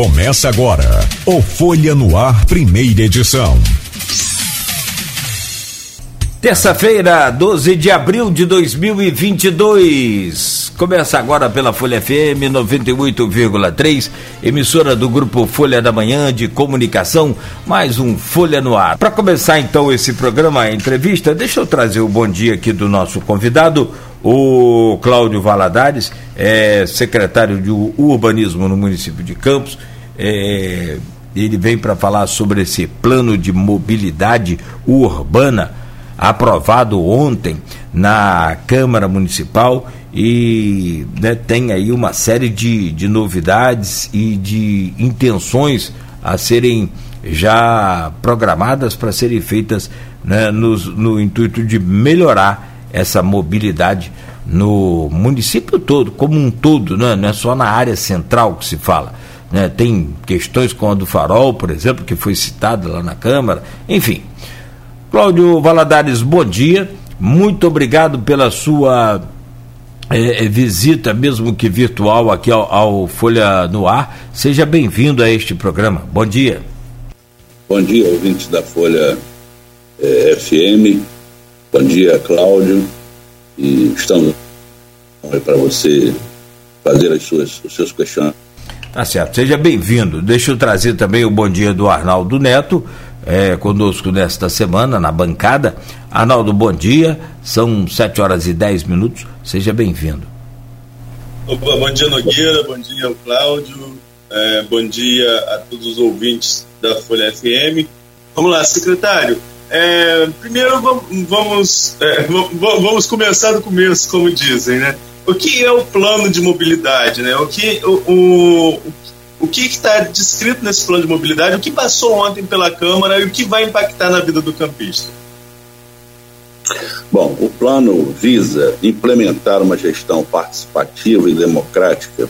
Começa agora o Folha no Ar, primeira edição. Terça-feira, 12 de abril de 2022. Começa agora pela Folha FM 98,3, emissora do grupo Folha da Manhã de Comunicação, mais um Folha no Ar. Para começar então esse programa, a entrevista, deixa eu trazer o bom dia aqui do nosso convidado, o Cláudio Valadares, é secretário de Urbanismo no município de Campos. É, ele vem para falar sobre esse plano de mobilidade urbana aprovado ontem na Câmara Municipal e né, tem aí uma série de, de novidades e de intenções a serem já programadas para serem feitas né, no, no intuito de melhorar essa mobilidade no município todo, como um todo, né? não é só na área central que se fala. Né? Tem questões como a do farol, por exemplo, que foi citada lá na Câmara, enfim. Cláudio Valadares, bom dia, muito obrigado pela sua é, visita, mesmo que virtual, aqui ao, ao Folha no Ar. Seja bem-vindo a este programa. Bom dia. Bom dia, ouvintes da Folha é, FM. Bom dia, Cláudio. E estamos para você fazer as suas, os seus questionamentos. Tá certo, seja bem-vindo. Deixa eu trazer também o bom dia do Arnaldo Neto, é, conosco nesta semana, na bancada. Arnaldo, bom dia. São 7 horas e 10 minutos. Seja bem-vindo. Bom dia, Nogueira. Bom dia, Cláudio. É, bom dia a todos os ouvintes da Folha FM. Vamos lá, secretário. É, primeiro vamos, é, vamos começar do começo, como dizem, né? O que é o plano de mobilidade, né? O que o, o, o que está descrito nesse plano de mobilidade, o que passou ontem pela Câmara e o que vai impactar na vida do campista? Bom, o plano visa implementar uma gestão participativa e democrática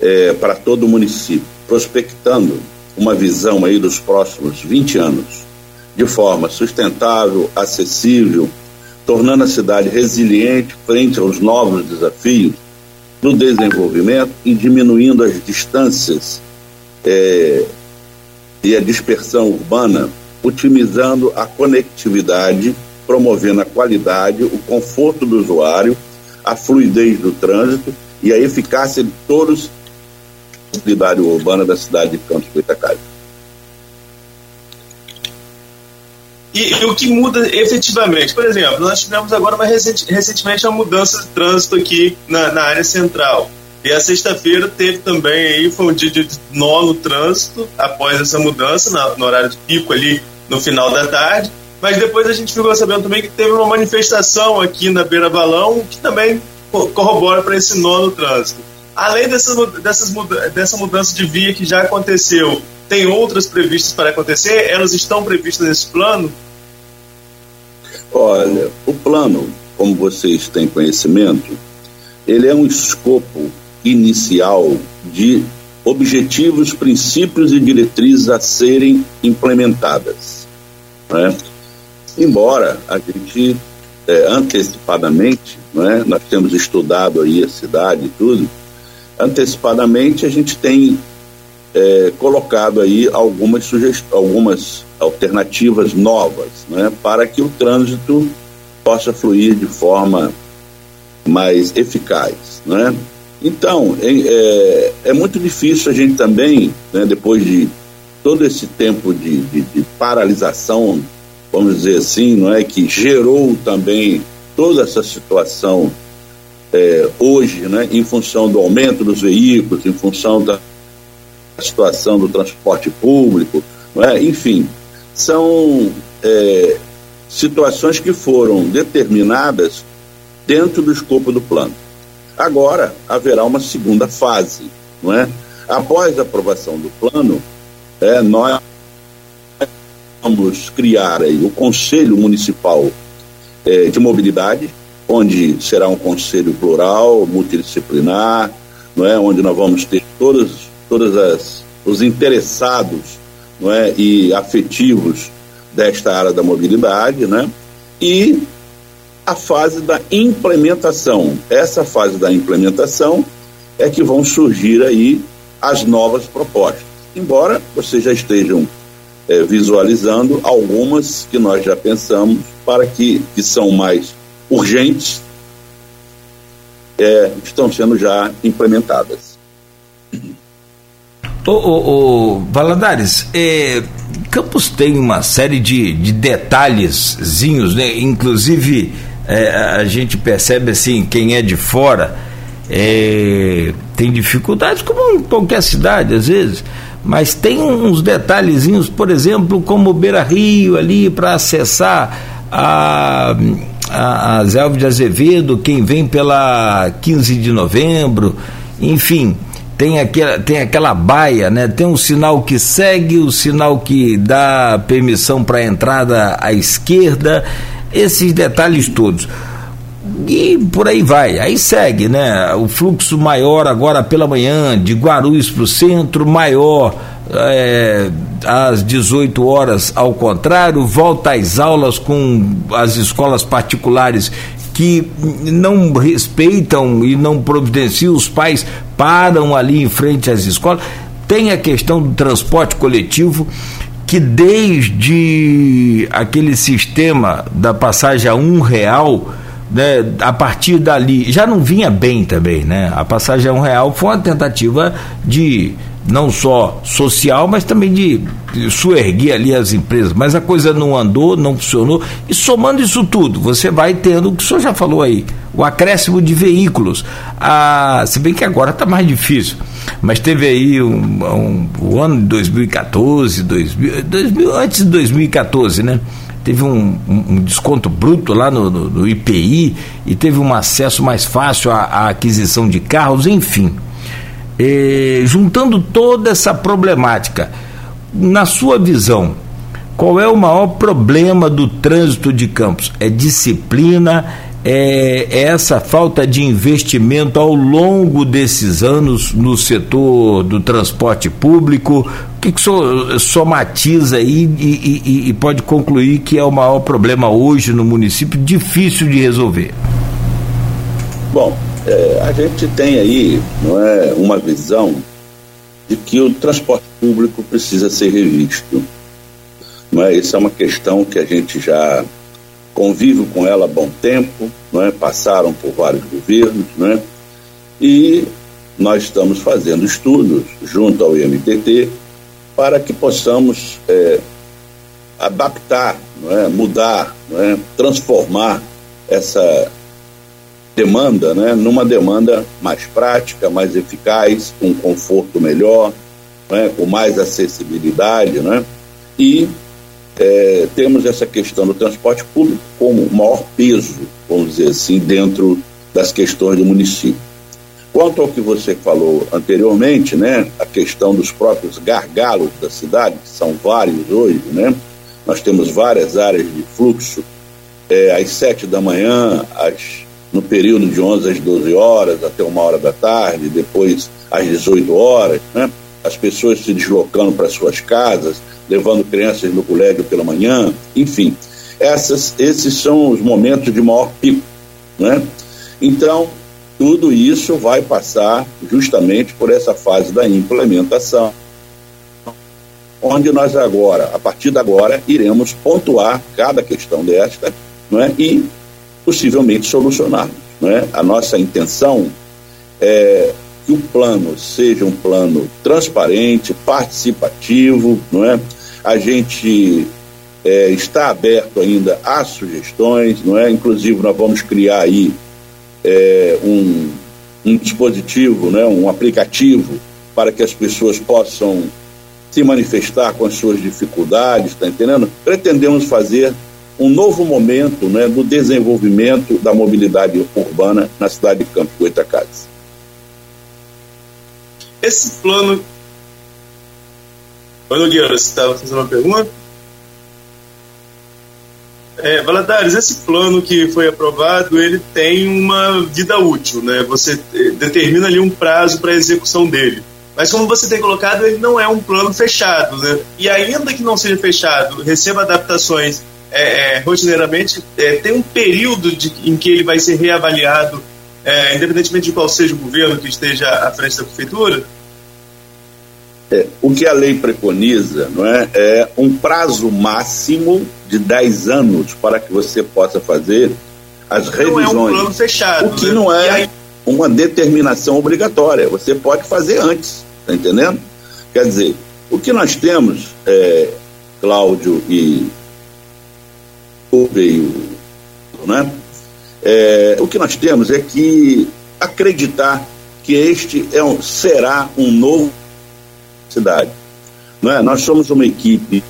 é, para todo o município, prospectando uma visão aí dos próximos 20 anos de forma sustentável, acessível, tornando a cidade resiliente frente aos novos desafios do desenvolvimento e diminuindo as distâncias é, e a dispersão urbana, otimizando a conectividade, promovendo a qualidade, o conforto do usuário, a fluidez do trânsito e a eficácia de todos a mobilidade urbana da cidade de Campos Goitacazes. E, e, o que muda efetivamente? Por exemplo, nós tivemos agora uma recentemente uma mudança de trânsito aqui na, na área central. E a sexta-feira teve também aí, foi um dia de nó no trânsito após essa mudança, na, no horário de pico ali no final da tarde. Mas depois a gente ficou sabendo também que teve uma manifestação aqui na Beira Balão que também corrobora para esse nó no trânsito. Além dessas, dessas, dessa mudança de via que já aconteceu, tem outras previstas para acontecer? Elas estão previstas nesse plano? Olha, o plano, como vocês têm conhecimento, ele é um escopo inicial de objetivos, princípios e diretrizes a serem implementadas. Né? Embora a gente é, antecipadamente, né, nós temos estudado aí a cidade e tudo, antecipadamente a gente tem é, colocado aí algumas sugestões, algumas alternativas novas, né, para que o trânsito possa fluir de forma mais eficaz, né? Então é, é, muito difícil a gente também, né, depois de todo esse tempo de, de, de, paralisação, vamos dizer assim, não é que gerou também toda essa situação é, hoje, né, em função do aumento dos veículos, em função da situação do transporte público, é? enfim, são é, situações que foram determinadas dentro do escopo do plano. Agora haverá uma segunda fase, não é? Após a aprovação do plano, é, nós vamos criar aí o Conselho Municipal é, de Mobilidade, onde será um conselho plural, multidisciplinar, não é? onde nós vamos ter todos todas as os interessados não é, e afetivos desta área da mobilidade, né? E a fase da implementação. Essa fase da implementação é que vão surgir aí as novas propostas. Embora vocês já estejam é, visualizando algumas que nós já pensamos para que, que são mais urgentes, é, estão sendo já implementadas. Ô, ô, ô Valadares, é, Campos tem uma série de, de detalhezinhos, né? inclusive é, a gente percebe assim, quem é de fora é, tem dificuldades, como em qualquer cidade, às vezes, mas tem uns detalhezinhos, por exemplo, como o Beira Rio ali para acessar a, a, a de Azevedo, quem vem pela 15 de novembro, enfim tem aquela, tem aquela baia, né? Tem um sinal que segue, o sinal que dá permissão para entrada à esquerda, esses detalhes todos. E por aí vai, aí segue, né? O fluxo maior agora pela manhã, de Guarulhos para o centro, maior é, às 18 horas, ao contrário, volta às aulas com as escolas particulares que não respeitam e não providenciam, os pais param ali em frente às escolas. Tem a questão do transporte coletivo, que desde aquele sistema da passagem a um real, né, a partir dali, já não vinha bem também, né? A passagem a um real foi uma tentativa de não só social, mas também de suerguer ali as empresas. Mas a coisa não andou, não funcionou. E somando isso tudo, você vai tendo o que o senhor já falou aí, o acréscimo de veículos. Ah, se bem que agora está mais difícil. Mas teve aí um, um, o ano de 2014, 2000, 2000, antes de 2014, né? Teve um, um desconto bruto lá no, no, no, IPI e teve um acesso mais fácil à, à aquisição de carros, enfim eh, juntando toda essa problemática, na sua visão, qual é o maior problema do trânsito de Campos? É disciplina? É, é essa falta de investimento ao longo desses anos no setor do transporte público? O que, que so, somatiza aí e, e, e pode concluir que é o maior problema hoje no município, difícil de resolver? Bom, é, a gente tem aí não é, uma visão de que o transporte público precisa ser revisto. Não é? Isso é uma questão que a gente já convive com ela há bom tempo, não é? passaram por vários governos, não é? e nós estamos fazendo estudos junto ao IMTT para que possamos é, adaptar, não é? mudar, não é? transformar essa demanda, né, numa demanda mais prática, mais eficaz, com conforto melhor, né, com mais acessibilidade, né, e é, temos essa questão do transporte público como maior peso, vamos dizer assim, dentro das questões do município. Quanto ao que você falou anteriormente, né, a questão dos próprios gargalos da cidade, que são vários hoje, né, nós temos várias áreas de fluxo, é, às sete da manhã, às no período de 11 às 12 horas, até uma hora da tarde, depois às 18 horas, né? as pessoas se deslocando para suas casas, levando crianças no colégio pela manhã, enfim, essas, esses são os momentos de maior pico. Né? Então, tudo isso vai passar justamente por essa fase da implementação, onde nós agora, a partir de agora, iremos pontuar cada questão desta não é? e possivelmente solucionarmos. Né? A nossa intenção é que o plano seja um plano transparente, participativo, não é? A gente é, está aberto ainda a sugestões, não é? Inclusive nós vamos criar aí é, um, um dispositivo, né? Um aplicativo para que as pessoas possam se manifestar com as suas dificuldades, está entendendo? Pretendemos fazer um novo momento né, do desenvolvimento da mobilidade urbana na cidade de Campo Goitacazes. Esse plano. Oi, Nogueira, você estava fazendo uma pergunta? É, Valadares, esse plano que foi aprovado, ele tem uma vida útil, né? Você eh, determina ali um prazo para a execução dele. Mas como você tem colocado, ele não é um plano fechado, né? E ainda que não seja fechado, receba adaptações é, é, rotineiramente, é, tem um período de, em que ele vai ser reavaliado, é, independentemente de qual seja o governo que esteja à frente da prefeitura? É, o que a lei preconiza não é, é um prazo máximo de 10 anos para que você possa fazer as revisões. Não é um plano fechado. O que né? não é aí... uma determinação obrigatória. Você pode fazer antes, tá entendendo? Quer dizer, o que nós temos, é, Cláudio e veio, né? É, o que nós temos é que acreditar que este é um, será um novo cidade. Não é? Nós somos uma equipe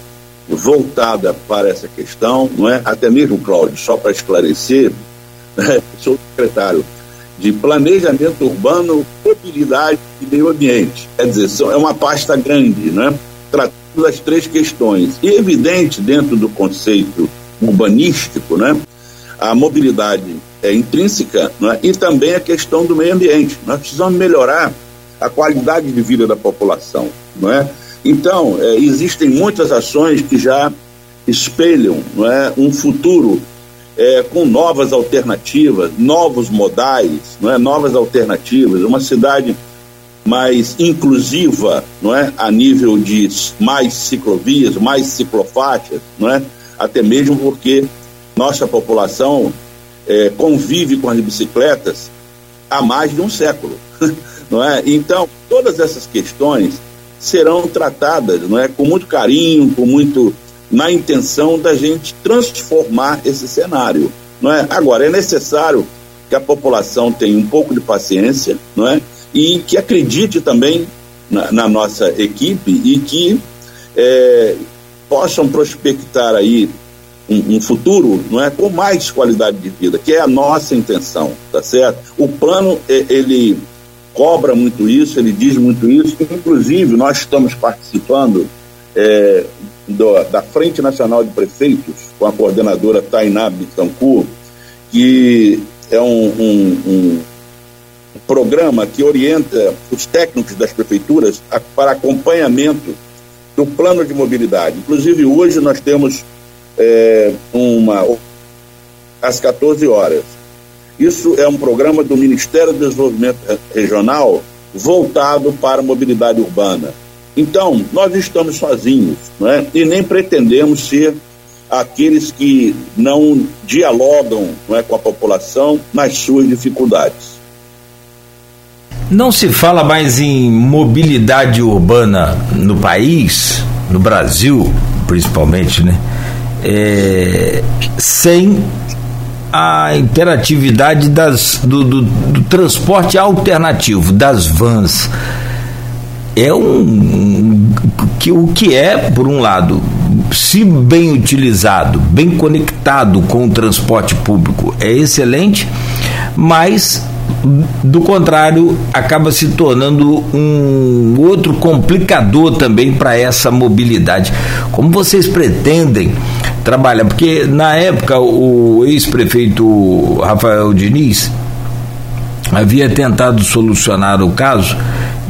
voltada para essa questão, não é? Até mesmo, Cláudio, só para esclarecer, né? sou secretário de Planejamento Urbano, Mobilidade e Meio Ambiente. Quer dizer, é uma pasta grande, né? Tratando das três questões. E evidente, dentro do conceito urbanístico, né? A mobilidade é intrínseca né? e também a questão do meio ambiente. Nós precisamos melhorar a qualidade de vida da população, não é? Então, é, existem muitas ações que já espelham não é, um futuro é, com novas alternativas, novos modais, não é, novas alternativas, uma cidade mais inclusiva, não é, a nível de mais ciclovias, mais ciclofaixas, não é, até mesmo porque nossa população é, convive com as bicicletas há mais de um século. não é? Então, todas essas questões serão tratadas não é? com muito carinho, com muito na intenção da gente transformar esse cenário. Não é? Agora, é necessário que a população tenha um pouco de paciência não é? e que acredite também na, na nossa equipe e que é, possam prospectar aí um, um, futuro não é com mais qualidade de vida, que é a nossa intenção, tá certo? O plano ele cobra muito isso, ele diz muito isso. Inclusive nós estamos participando é, do, da Frente Nacional de Prefeitos com a coordenadora Tainá Bittencourt, que é um, um, um programa que orienta os técnicos das prefeituras a, para acompanhamento do plano de mobilidade. Inclusive hoje nós temos é, uma às 14 horas. Isso é um programa do Ministério do Desenvolvimento Regional voltado para a mobilidade urbana. Então, nós estamos sozinhos, não é? E nem pretendemos ser aqueles que não dialogam não é, com a população nas suas dificuldades. Não se fala mais em mobilidade urbana no país, no Brasil principalmente, né? é, sem a interatividade das, do, do, do, transporte alternativo, das vans. É um, um, que, o que é, por um lado, se bem utilizado, bem conectado com o transporte público, é excelente, mas do contrário, acaba se tornando um outro complicador também para essa mobilidade. Como vocês pretendem trabalhar? Porque na época o ex-prefeito Rafael Diniz havia tentado solucionar o caso,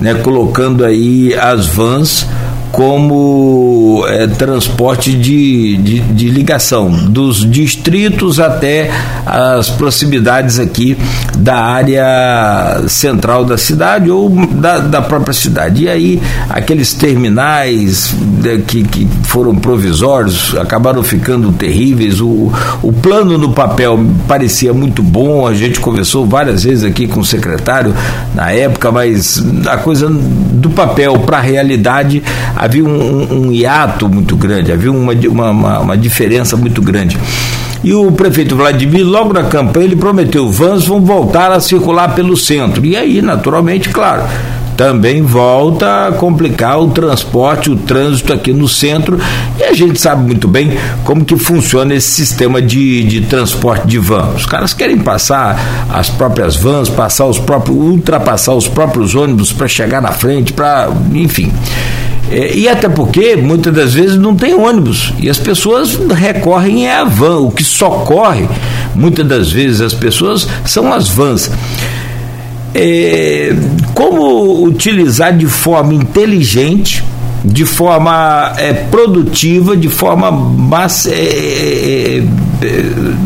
né, colocando aí as vans como é, transporte de, de, de, ligação dos distritos até as proximidades aqui da área central da cidade ou da, da própria cidade. E aí aqueles terminais né, que, que foram provisórios acabaram ficando terríveis. O, o plano no papel parecia muito bom, a gente conversou várias vezes aqui com o secretário na época, mas a coisa do papel para a realidade havia um, um, hiato muito grande, havia uma, uma, uma diferença muito grande. E o prefeito Vladimir, logo na campanha, ele prometeu: vans vão voltar a circular pelo centro. E aí, naturalmente, claro, também volta a complicar o transporte, o trânsito aqui no centro. E a gente sabe muito bem como que funciona esse sistema de, de transporte de van. Os caras querem passar as próprias vans, passar os próprios, ultrapassar os próprios ônibus para chegar na frente, para, enfim. É, e até porque muitas das vezes não tem ônibus e as pessoas recorrem à van. O que socorre muitas das vezes as pessoas são as vans. É, como utilizar de forma inteligente, de forma é, produtiva, de forma é, é, é,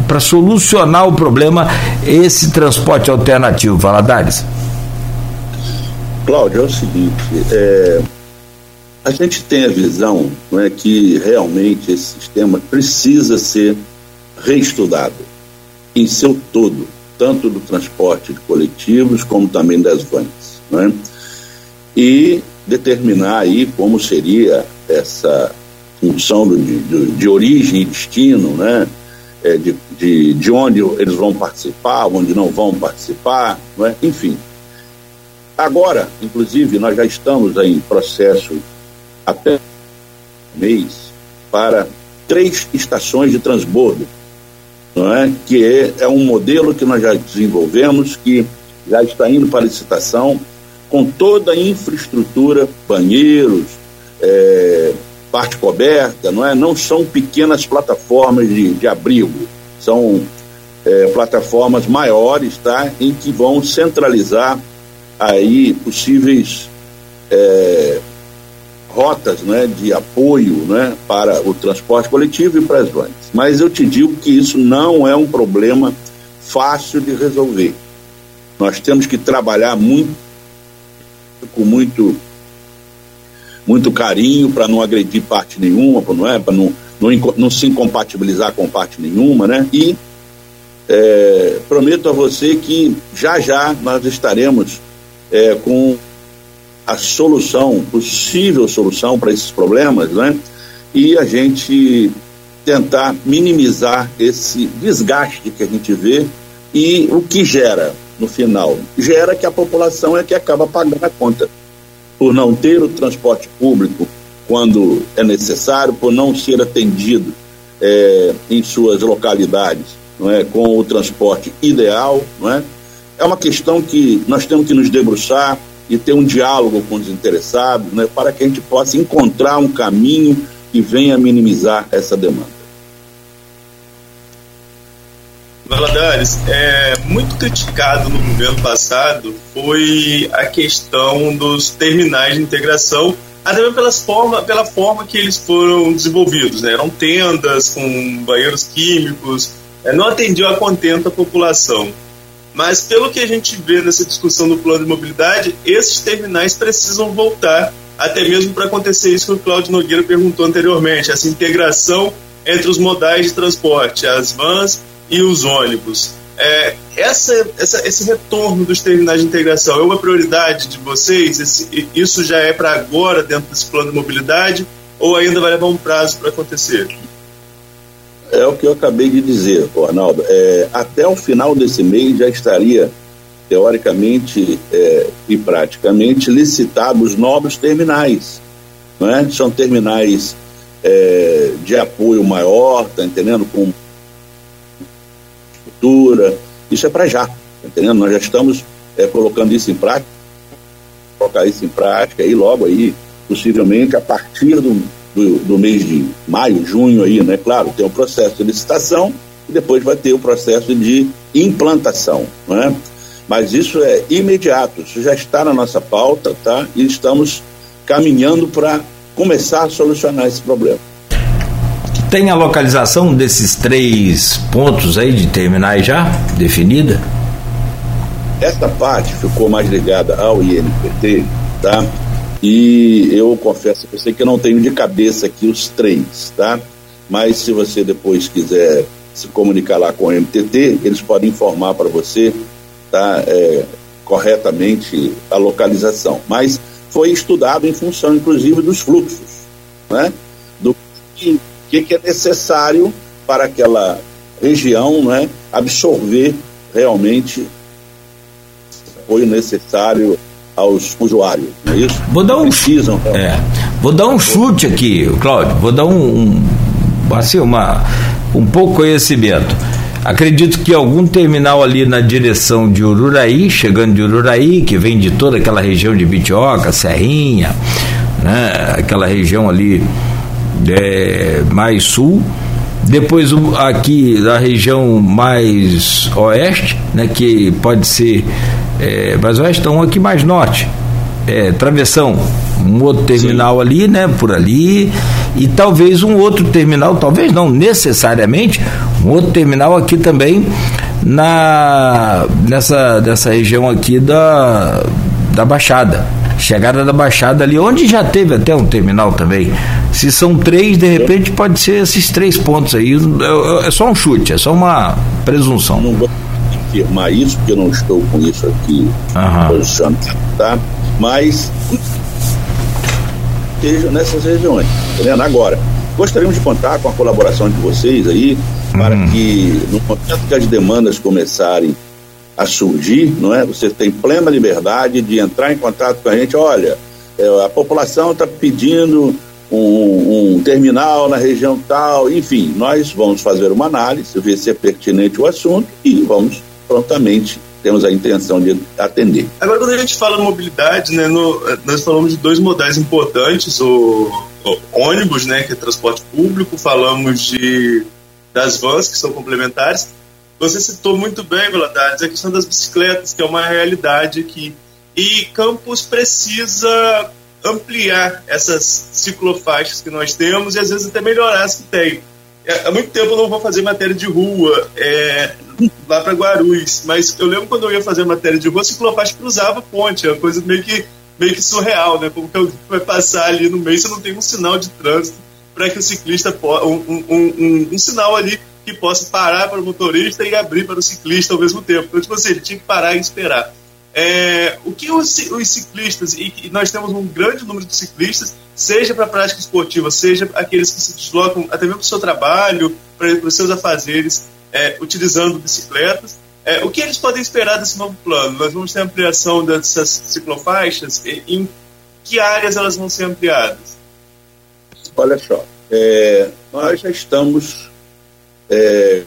para solucionar o problema esse transporte alternativo, Valadares? Cláudio, é o seguinte, é, a gente tem a visão não é, que realmente esse sistema precisa ser reestudado em seu todo, tanto do transporte de coletivos como também das vans. Não é? E determinar aí como seria essa função de, de, de origem e destino, né? É, de, de, de onde eles vão participar, onde não vão participar, não é? enfim. Agora, inclusive, nós já estamos em processo até mês para três estações de transbordo, não é? que é, é um modelo que nós já desenvolvemos, que já está indo para licitação, com toda a infraestrutura, banheiros, é, parte coberta, não é? Não são pequenas plataformas de, de abrigo, são é, plataformas maiores, tá? Em que vão centralizar aí possíveis é, rotas né, de apoio né, para o transporte coletivo e para as vans. Mas eu te digo que isso não é um problema fácil de resolver. Nós temos que trabalhar muito, com muito, muito carinho para não agredir parte nenhuma, não é? Para não, não, não, se incompatibilizar com parte nenhuma, né? E é, prometo a você que já já nós estaremos é, com a solução, possível solução para esses problemas, né? E a gente tentar minimizar esse desgaste que a gente vê e o que gera no final gera que a população é que acaba pagando a conta por não ter o transporte público quando é necessário, por não ser atendido é, em suas localidades, não é, com o transporte ideal, não é? É uma questão que nós temos que nos debruçar, e ter um diálogo com os interessados, né, para que a gente possa encontrar um caminho que venha minimizar essa demanda. Valadares, é, muito criticado no governo passado foi a questão dos terminais de integração, até pelas forma, pela forma que eles foram desenvolvidos. Né? Eram tendas com banheiros químicos, é, não atendiam a contento a população. Mas pelo que a gente vê nessa discussão do plano de mobilidade, esses terminais precisam voltar, até mesmo para acontecer isso que o Cláudio Nogueira perguntou anteriormente, essa integração entre os modais de transporte, as vans e os ônibus. É, essa, essa, esse retorno dos terminais de integração é uma prioridade de vocês? Esse, isso já é para agora dentro desse plano de mobilidade ou ainda vai levar um prazo para acontecer? É o que eu acabei de dizer, Arnaldo. É, até o final desse mês já estaria, teoricamente é, e praticamente, licitados novos terminais. Não é? São terminais é, de apoio maior, tá entendendo? Com estrutura. Isso é para já, tá entendendo? Nós já estamos é, colocando isso em prática, colocar isso em prática e logo aí, possivelmente, a partir do do, do mês de maio, junho aí, né? Claro, tem o processo de licitação e depois vai ter o processo de implantação, né? Mas isso é imediato, isso já está na nossa pauta, tá? E estamos caminhando para começar a solucionar esse problema. Tem a localização desses três pontos aí de terminais já definida? Essa parte ficou mais ligada ao INPT, tá? E eu confesso que você que eu não tenho de cabeça aqui os três, tá? Mas se você depois quiser se comunicar lá com o MTT, eles podem informar para você, tá? É, corretamente a localização. Mas foi estudado em função, inclusive, dos fluxos, né? Do que, que é necessário para aquela região, né? Absorver realmente o apoio necessário aos usuários, não é isso? Vou dar um, Precisam, então. é, vou dar um chute aqui, Cláudio, vou dar um, um, assim, uma, um pouco conhecimento. Acredito que algum terminal ali na direção de Ururaí, chegando de Ururaí, que vem de toda aquela região de Bitioca, Serrinha, né, aquela região ali é, mais sul, depois aqui da região mais oeste, né, que pode ser é, mas oeste, então aqui mais norte, é, travessão, um outro terminal Sim. ali, né, por ali, e talvez um outro terminal, talvez não necessariamente, um outro terminal aqui também na nessa dessa região aqui da da Baixada, chegada da Baixada ali, onde já teve até um terminal também. Se são três, de repente pode ser esses três pontos aí. É, é só um chute, é só uma presunção. Não afirmar isso, porque eu não estou com isso aqui uhum. posicionado, tá? Mas estejam nessas regiões, entendendo? Agora, gostaríamos de contar com a colaboração de vocês aí, para uhum. que no momento que as demandas começarem a surgir, não é? Você tem plena liberdade de entrar em contato com a gente. Olha, é, a população está pedindo um, um, terminal na região tal, enfim, nós vamos fazer uma análise, ver se é pertinente o assunto e vamos prontamente temos a intenção de atender. Agora, quando a gente fala mobilidade, né, no, nós falamos de dois modais importantes, o, o, ônibus, né, que é transporte público, falamos de das vans, que são complementares, você citou muito bem, Valadares, a questão das bicicletas, que é uma realidade aqui. E Campos precisa ampliar essas ciclofaixas que nós temos e às vezes até melhorar as que tem. É, há muito tempo eu não vou fazer matéria de rua é, lá para Guarulhos, mas eu lembro quando eu ia fazer matéria de rua, ciclofaixa cruzava a ponte, é uma coisa meio que, meio que surreal, né? Como que alguém vai passar ali no meio, você não tem um sinal de trânsito para que o ciclista, um, um, um, um sinal ali que possa parar para o motorista e abrir para o ciclista ao mesmo tempo. Então, tipo assim, ele tinha que parar e esperar. É, o que os, os ciclistas, e, nós temos um grande número de ciclistas, seja para a prática esportiva, seja aqueles que se deslocam até mesmo para o seu trabalho, para os seus afazeres, é, utilizando bicicletas, é, o que eles podem esperar desse novo plano? Nós vamos ter ampliação dessas ciclofaixas? Em que áreas elas vão ser ampliadas? Olha só, é, nós já estamos é,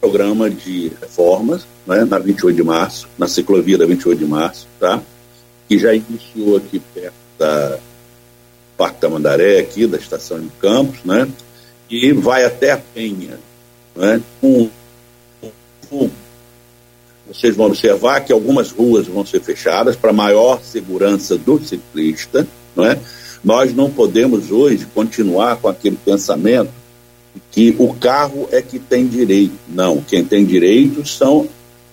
programa de reformas né, na 28 de março, na ciclovia da 28 de março, tá? que já iniciou aqui perto da Parque da Mandaré, aqui da estação de Campos, né? e vai até a Penha. Né? Vocês vão observar que algumas ruas vão ser fechadas para maior segurança do ciclista. Não é? Nós não podemos hoje continuar com aquele pensamento que o carro é que tem direito. Não, quem tem direito são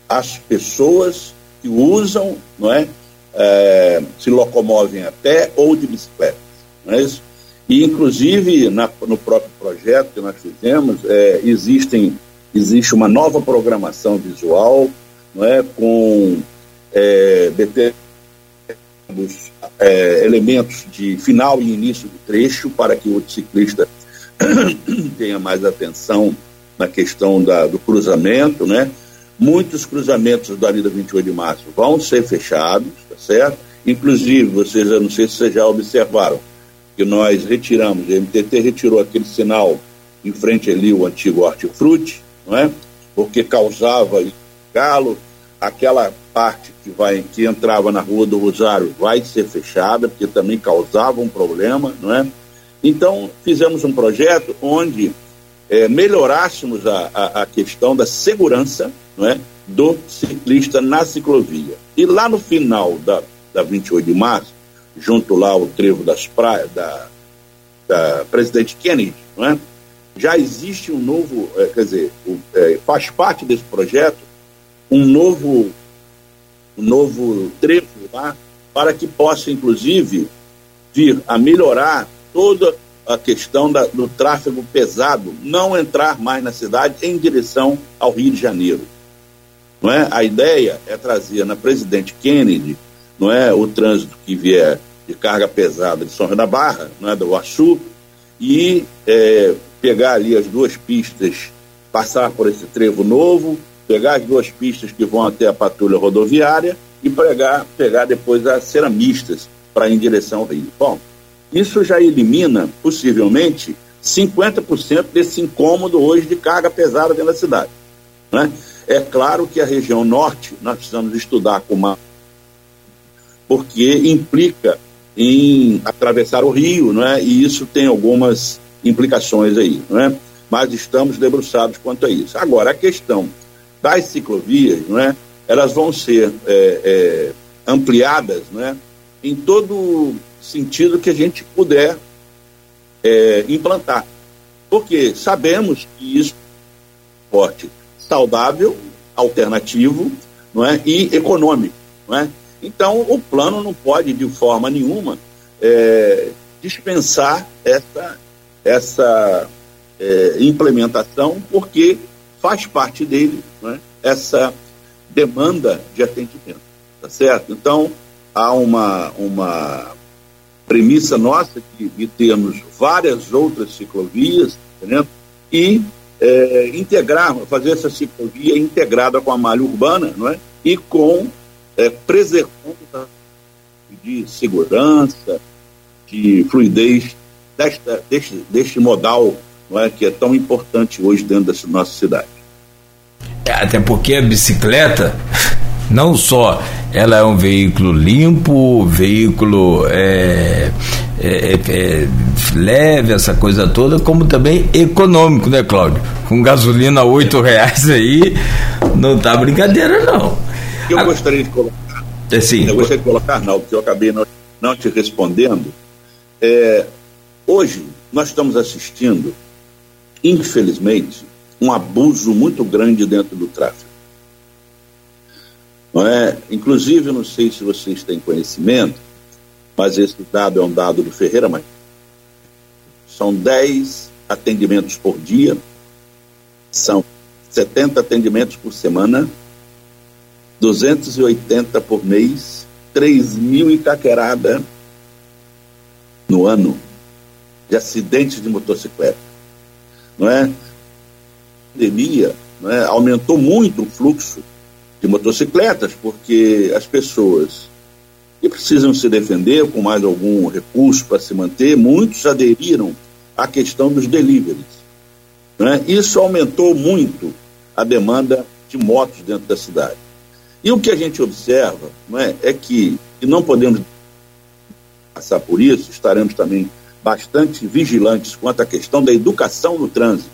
as pessoas que usam, não é, é se locomovem a pé ou de bicicleta. Não é isso? E, inclusive, na, no próprio projeto que nós fizemos, é, existem, existe uma nova programação visual não é, com é, é, elementos de final e início do trecho para que o ciclista tenha mais atenção na questão da, do cruzamento, né? Muitos cruzamentos da Avenida 28 de Março vão ser fechados, tá certo? Inclusive, vocês, eu não sei se vocês já observaram, que nós retiramos, a MTT retirou aquele sinal em frente ali, o antigo hortifruti, não é? Porque causava galo, aquela parte que vai que entrava na Rua do Rosário vai ser fechada, porque também causava um problema, não é? Então, fizemos um projeto onde é, melhorássemos a, a, a, questão da segurança não é, do ciclista na ciclovia. E lá no final da, da 28 de março, junto lá ao trevo das praias, da, da Presidente Kennedy, não é, já existe um novo, é, quer dizer, o, é, faz parte desse projeto um novo, um novo trevo lá, para que possa, inclusive, vir a melhorar toda a questão da, do tráfego pesado não entrar mais na cidade em direção ao Rio de Janeiro. Não é? A ideia é trazer na Presidente Kennedy não é, o trânsito que vier de carga pesada de São João da Barra, não é, do Açu, e é, pegar ali as duas pistas, passar por esse trevo novo, pegar as duas pistas que vão até a patrulha rodoviária e pegar, pegar depois as ceramistas para ir em direção ao Rio. Bom, isso já elimina, possivelmente, 50% desse incômodo hoje de carga pesada dentro da cidade. Né? É claro que a região norte nós precisamos estudar com uma. Porque implica em atravessar o rio, né? e isso tem algumas implicações aí. Né? Mas estamos debruçados quanto a isso. Agora, a questão das ciclovias, né? elas vão ser é, é, ampliadas né? em todo sentido que a gente puder é, implantar. Porque sabemos que isso é forte, saudável, alternativo não é? e econômico. Não é? Então, o plano não pode, de forma nenhuma, é, dispensar essa, essa é, implementação, porque faz parte dele né, essa demanda de atendimento, tá certo? Então, há uma, uma premissa nossa de, de termos várias outras ciclovias, entendeu? e é, integrar, fazer essa ciclovia integrada com a malha urbana, não é? E com é, preservando de segurança, de fluidez desta, deste, deste modal não é, que é tão importante hoje dentro da nossa cidade. É, até porque a bicicleta, não só ela é um veículo limpo, veículo é, é, é, é, leve, essa coisa toda, como também econômico, né, Cláudio? Com gasolina a oito reais aí, não tá brincadeira, não. Eu gostaria de colocar. É, sim. Eu gostaria de colocar, não, porque eu acabei não, não te respondendo. É, hoje, nós estamos assistindo, infelizmente, um abuso muito grande dentro do tráfego. Não é? Inclusive, não sei se vocês têm conhecimento, mas esse dado é um dado do Ferreira mas São 10 atendimentos por dia, são 70 atendimentos por semana, 280 por mês, 3 mil e caquerada no ano de acidentes de motocicleta. Não é? A pandemia não é? aumentou muito o fluxo de motocicletas, porque as pessoas que precisam se defender com mais algum recurso para se manter, muitos aderiram à questão dos deliveries. Né? Isso aumentou muito a demanda de motos dentro da cidade. E o que a gente observa não é, é que, e não podemos passar por isso, estaremos também bastante vigilantes quanto à questão da educação no trânsito.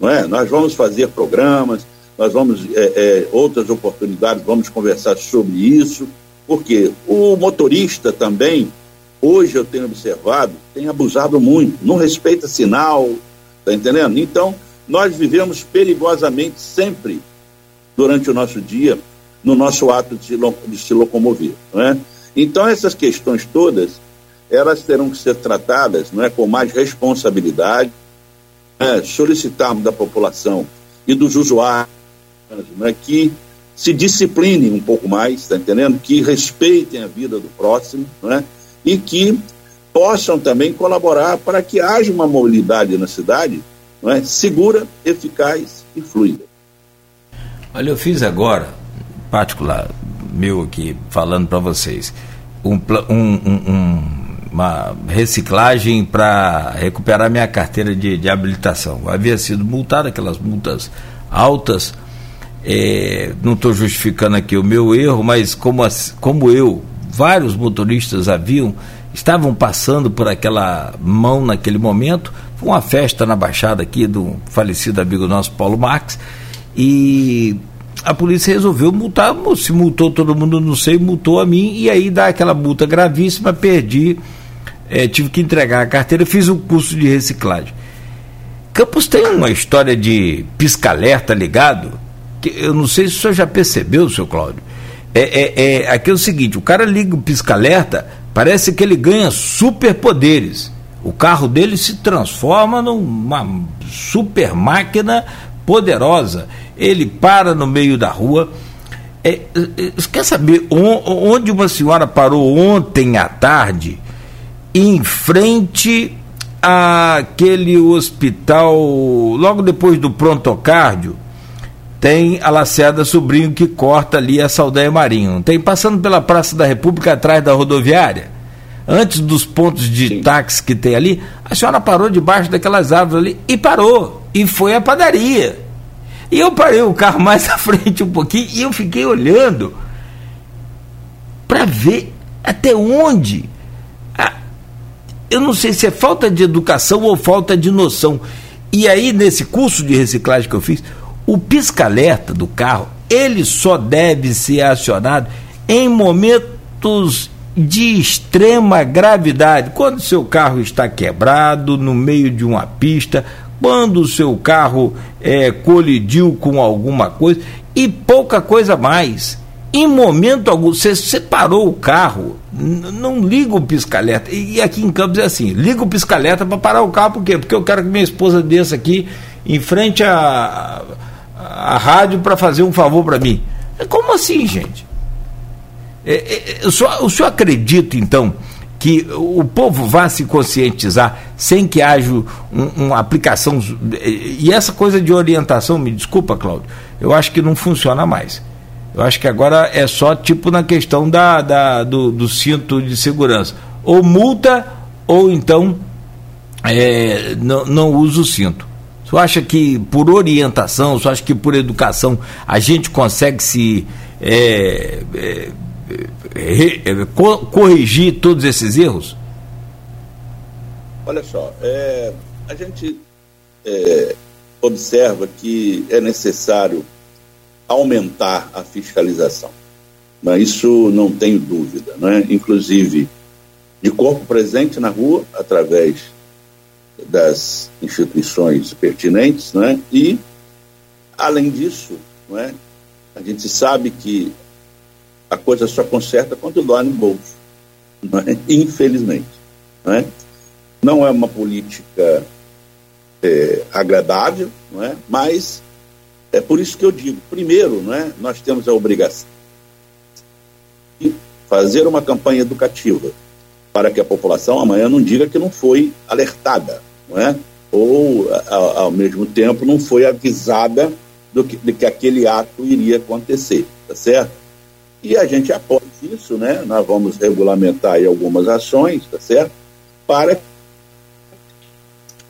Não é? Nós vamos fazer programas, nós vamos, é, é, outras oportunidades, vamos conversar sobre isso, porque o motorista também, hoje eu tenho observado, tem abusado muito, não respeita sinal, tá entendendo? Então, nós vivemos perigosamente sempre durante o nosso dia, no nosso ato de, de se locomover, não é? Então, essas questões todas, elas terão que ser tratadas não é, com mais responsabilidade, é, solicitarmos da população e dos usuários é, que se disciplinem um pouco mais, está entendendo? Que respeitem a vida do próximo, não é? E que possam também colaborar para que haja uma mobilidade na cidade não é? segura, eficaz e fluida. Olha, eu fiz agora, particular meu aqui, falando para vocês, um, um, um, uma reciclagem para recuperar minha carteira de, de habilitação. Havia sido multada, aquelas multas altas, é, não estou justificando aqui o meu erro, mas como, como eu, vários motoristas haviam, estavam passando por aquela mão naquele momento. Foi uma festa na Baixada aqui do falecido amigo nosso Paulo Marques. E a polícia resolveu multar, se multou todo mundo, não sei, multou a mim, e aí dá aquela multa gravíssima, perdi, é, tive que entregar a carteira, fiz um curso de reciclagem. Campos tem uma história de pisca-alerta ligado, eu não sei se o senhor já percebeu, seu Cláudio. É, é, é, aqui é o seguinte: o cara liga o pisca-alerta, parece que ele ganha superpoderes. O carro dele se transforma numa super máquina poderosa. Ele para no meio da rua. É, é quer saber onde uma senhora parou ontem à tarde, em frente àquele hospital, logo depois do prontocárdio, tem a Lacerda Sobrinho que corta ali a Saldanha Marinho. Tem passando pela Praça da República atrás da rodoviária. Antes dos pontos de Sim. táxi que tem ali, a senhora parou debaixo daquelas árvores ali e parou. E foi à padaria. E eu parei o carro mais à frente um pouquinho e eu fiquei olhando para ver até onde. eu não sei se é falta de educação ou falta de noção. E aí, nesse curso de reciclagem que eu fiz, o pisca-alerta do carro, ele só deve ser acionado em momentos de extrema gravidade, quando seu carro está quebrado no meio de uma pista, quando o seu carro é, colidiu com alguma coisa e pouca coisa mais. em momento algum, você separou o carro, não liga o pisca-alerta. E aqui em Campos é assim: liga o pisca-alerta para parar o carro, por quê? Porque eu quero que minha esposa desça aqui em frente à, à rádio para fazer um favor para mim. Como assim, gente? É, é, o, senhor, o senhor acredita, então, que o povo vá se conscientizar sem que haja um, uma aplicação. E essa coisa de orientação, me desculpa, Cláudio, eu acho que não funciona mais. Eu acho que agora é só tipo na questão da, da do, do, cinto de segurança. Ou multa, ou então é, não, não usa o cinto. Você acha que por orientação, você acha que por educação a gente consegue se é, é, corrigir todos esses erros? Olha só, é, a gente é, observa que é necessário aumentar a fiscalização. Mas isso não tenho dúvida. Né? Inclusive, de corpo presente na rua, através das instituições pertinentes, né? e, além disso, né? a gente sabe que a coisa só conserta quando dói no bolso, né? infelizmente. Né? Não é uma política é, agradável, não é? mas é por isso que eu digo, primeiro, né, nós temos a obrigação de fazer uma campanha educativa para que a população amanhã não diga que não foi alertada, não é? ou ao, ao mesmo tempo não foi avisada do que, de que aquele ato iria acontecer, tá certo? E a gente após isso, né, nós vamos regulamentar algumas ações, tá certo? Para que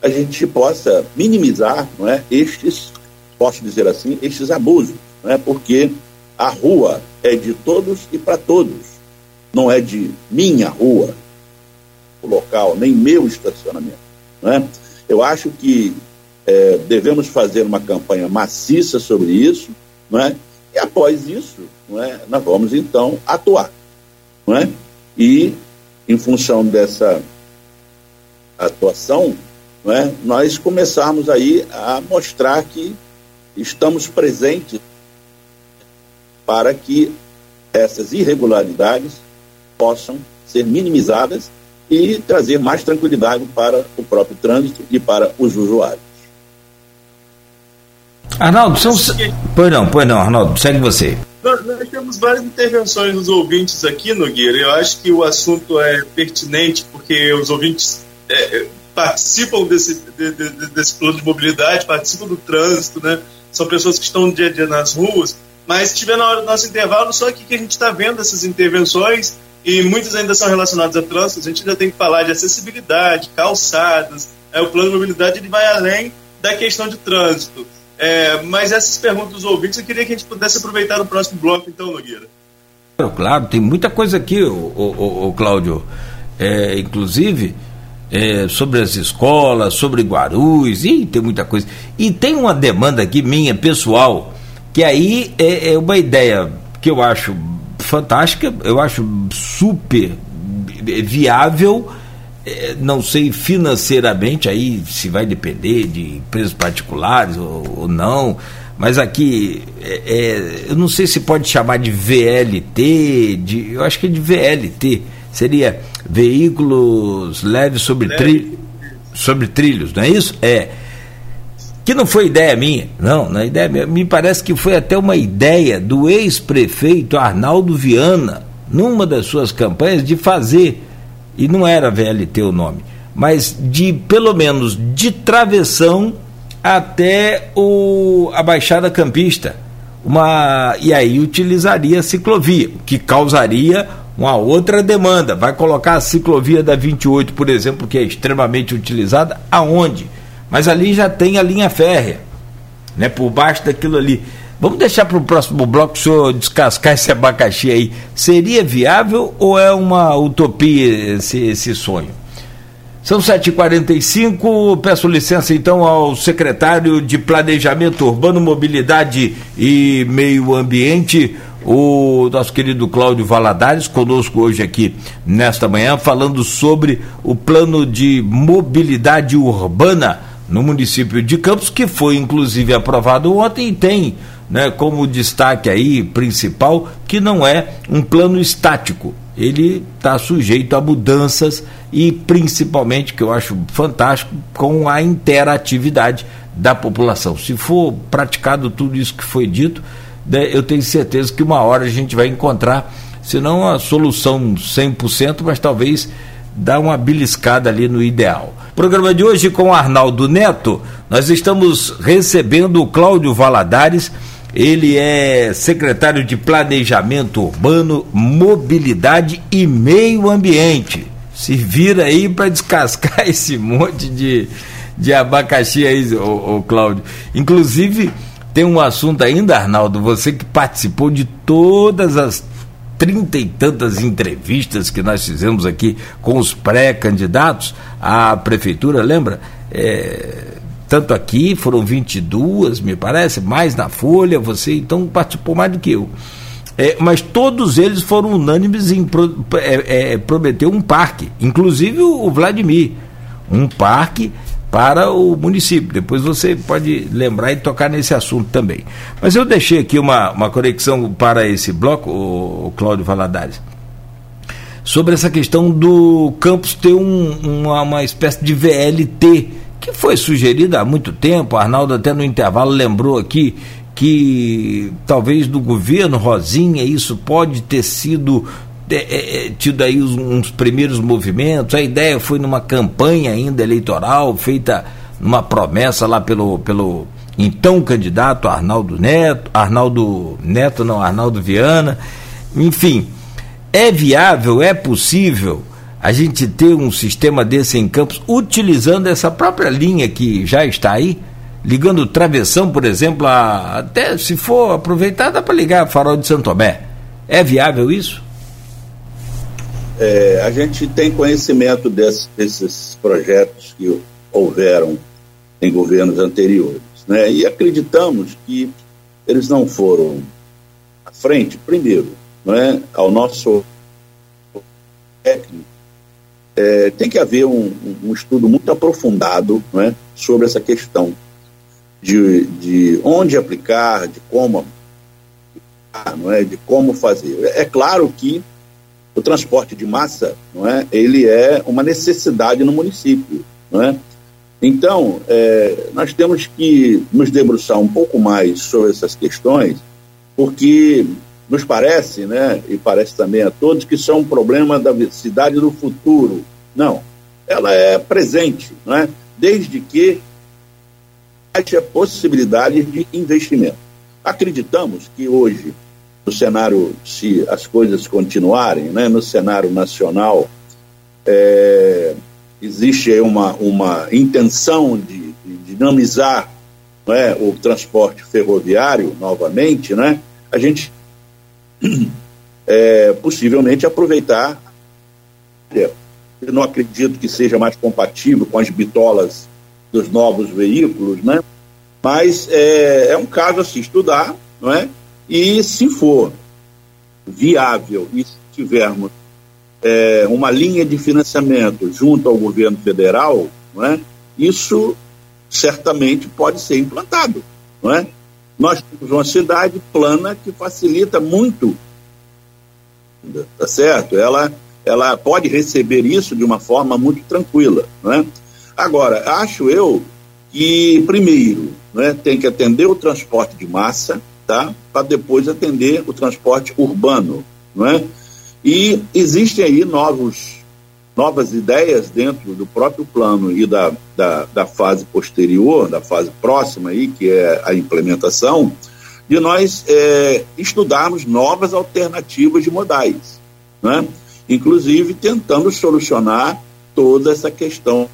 a gente possa minimizar, não é, estes posso dizer assim, estes abusos, né? porque a rua é de todos e para todos, não é de minha rua, o local, nem meu estacionamento. Né? Eu acho que é, devemos fazer uma campanha maciça sobre isso, não é? E após isso, não é? nós vamos então atuar. Não é? E, em função dessa atuação, não é? nós começarmos aí a mostrar que estamos presentes para que essas irregularidades possam ser minimizadas e trazer mais tranquilidade para o próprio trânsito e para os usuários. Arnaldo, são. Pois não, pois não, Arnaldo, segue você. Nós, nós, temos várias intervenções dos ouvintes aqui, Nogueira. Eu acho que o assunto é pertinente porque os ouvintes é, participam desse, de, de, desse plano de mobilidade, participam do trânsito, né? são pessoas que estão dia a dia nas ruas, mas tiver na hora do nosso intervalo, só aqui que a gente está vendo essas intervenções e muitas ainda são relacionadas a trânsito, a gente ainda tem que falar de acessibilidade, calçadas, é, o plano de mobilidade ele vai além da questão de trânsito. É, mas essas perguntas dos ouvintes eu queria que a gente pudesse aproveitar no próximo bloco, então, Nogueira. Claro, tem muita coisa aqui, o, o, o Cláudio. É, inclusive, é, sobre as escolas, sobre Guarulhos, e tem muita coisa. E tem uma demanda aqui minha, pessoal, que aí é, é uma ideia que eu acho fantástica, eu acho super viável, não sei financeiramente, aí se vai depender de empresas particulares ou, ou não, mas aqui é, é, eu não sei se pode chamar de VLT, de, eu acho que é de VLT, seria veículos leves sobre, tri, sobre trilhos, não é isso? É. Que não foi ideia minha, não, não é ideia minha. Me parece que foi até uma ideia do ex-prefeito Arnaldo Viana, numa das suas campanhas, de fazer, e não era VLT o nome, mas de pelo menos de travessão até o, a Baixada Campista. Uma, e aí utilizaria a ciclovia, que causaria uma outra demanda. Vai colocar a ciclovia da 28, por exemplo, que é extremamente utilizada, aonde? Mas ali já tem a linha férrea, né? Por baixo daquilo ali. Vamos deixar para o próximo bloco o senhor descascar esse abacaxi aí. Seria viável ou é uma utopia esse, esse sonho? São 7h45, peço licença então ao secretário de Planejamento Urbano, Mobilidade e Meio Ambiente, o nosso querido Cláudio Valadares, conosco hoje aqui nesta manhã, falando sobre o plano de mobilidade urbana no município de Campos, que foi inclusive aprovado ontem e tem né, como destaque aí principal, que não é um plano estático. Ele está sujeito a mudanças e principalmente, que eu acho fantástico, com a interatividade da população. Se for praticado tudo isso que foi dito, né, eu tenho certeza que uma hora a gente vai encontrar, se não a solução 100%, mas talvez dar uma beliscada ali no ideal. Programa de hoje com Arnaldo Neto, nós estamos recebendo o Cláudio Valadares, ele é secretário de Planejamento Urbano, Mobilidade e Meio Ambiente. Se vira aí para descascar esse monte de, de abacaxi aí, ô, ô Cláudio. Inclusive, tem um assunto ainda, Arnaldo, você que participou de todas as trinta e tantas entrevistas que nós fizemos aqui com os pré-candidatos à prefeitura, lembra? É, tanto aqui, foram 22, me parece, mais na Folha, você então participou mais do que eu. É, mas todos eles foram unânimes em pro, é, é, prometer um parque, inclusive o, Vladimir, um parque para o município. Depois você pode lembrar e tocar nesse assunto também. Mas eu deixei aqui uma, uma conexão para esse bloco, o, o Cláudio Valadares, sobre essa questão do campus ter um, uma, uma espécie de VLT que foi sugerida há muito tempo. Arnaldo até no intervalo lembrou aqui que talvez do governo Rosinha isso pode ter sido é, é, é tido aí uns, uns, primeiros movimentos. A ideia foi numa campanha ainda eleitoral feita numa promessa lá pelo, pelo então candidato Arnaldo Neto, Arnaldo Neto não, Arnaldo Viana. Enfim, é viável, é possível a gente ter um sistema desse em Campos utilizando essa própria linha que já está aí, ligando travessão, por exemplo, a, até se for aproveitar, dá para ligar farol de Santo Tomé. É viável isso? É, a gente tem conhecimento desse, desses projetos que houveram em governos anteriores, né? E acreditamos que eles não foram à frente, primeiro, não é, ao nosso técnico é, tem que haver um, um, estudo muito aprofundado é, sobre essa questão de, de onde aplicar, de como não é, de como fazer. É claro que o transporte de massa, não é, ele é uma necessidade no município, não é? Então, é, nós temos que nos debruçar um pouco mais sobre essas questões, porque nos parece, né, e parece também a todos, que são um problema da cidade do futuro. Não, ela é presente, não é? desde que haja possibilidade de investimento. Acreditamos que hoje, no cenário, se as coisas continuarem, né, no cenário nacional, é, existe uma, uma intenção de, de dinamizar é, o transporte ferroviário novamente, né, a gente é, possivelmente aproveitar. Eu não acredito que seja mais compatível com as bitolas dos novos veículos, né? Mas é, é um caso a se estudar, não é? E se for viável e se tivermos é, uma linha de financiamento junto ao governo federal, não é? Isso certamente pode ser implantado, não é? Nós temos uma cidade plana que facilita muito, tá certo? Ela, ela pode receber isso de uma forma muito tranquila, né? Agora, acho eu que, primeiro, né, tem que atender o transporte de massa, tá? Para depois atender o transporte urbano, não é? E existem aí novos novas ideias dentro do próprio plano e da, da, da, fase posterior, da fase próxima aí, que é a implementação, de nós é, estudarmos novas alternativas de modais, né? inclusive tentando solucionar toda essa questão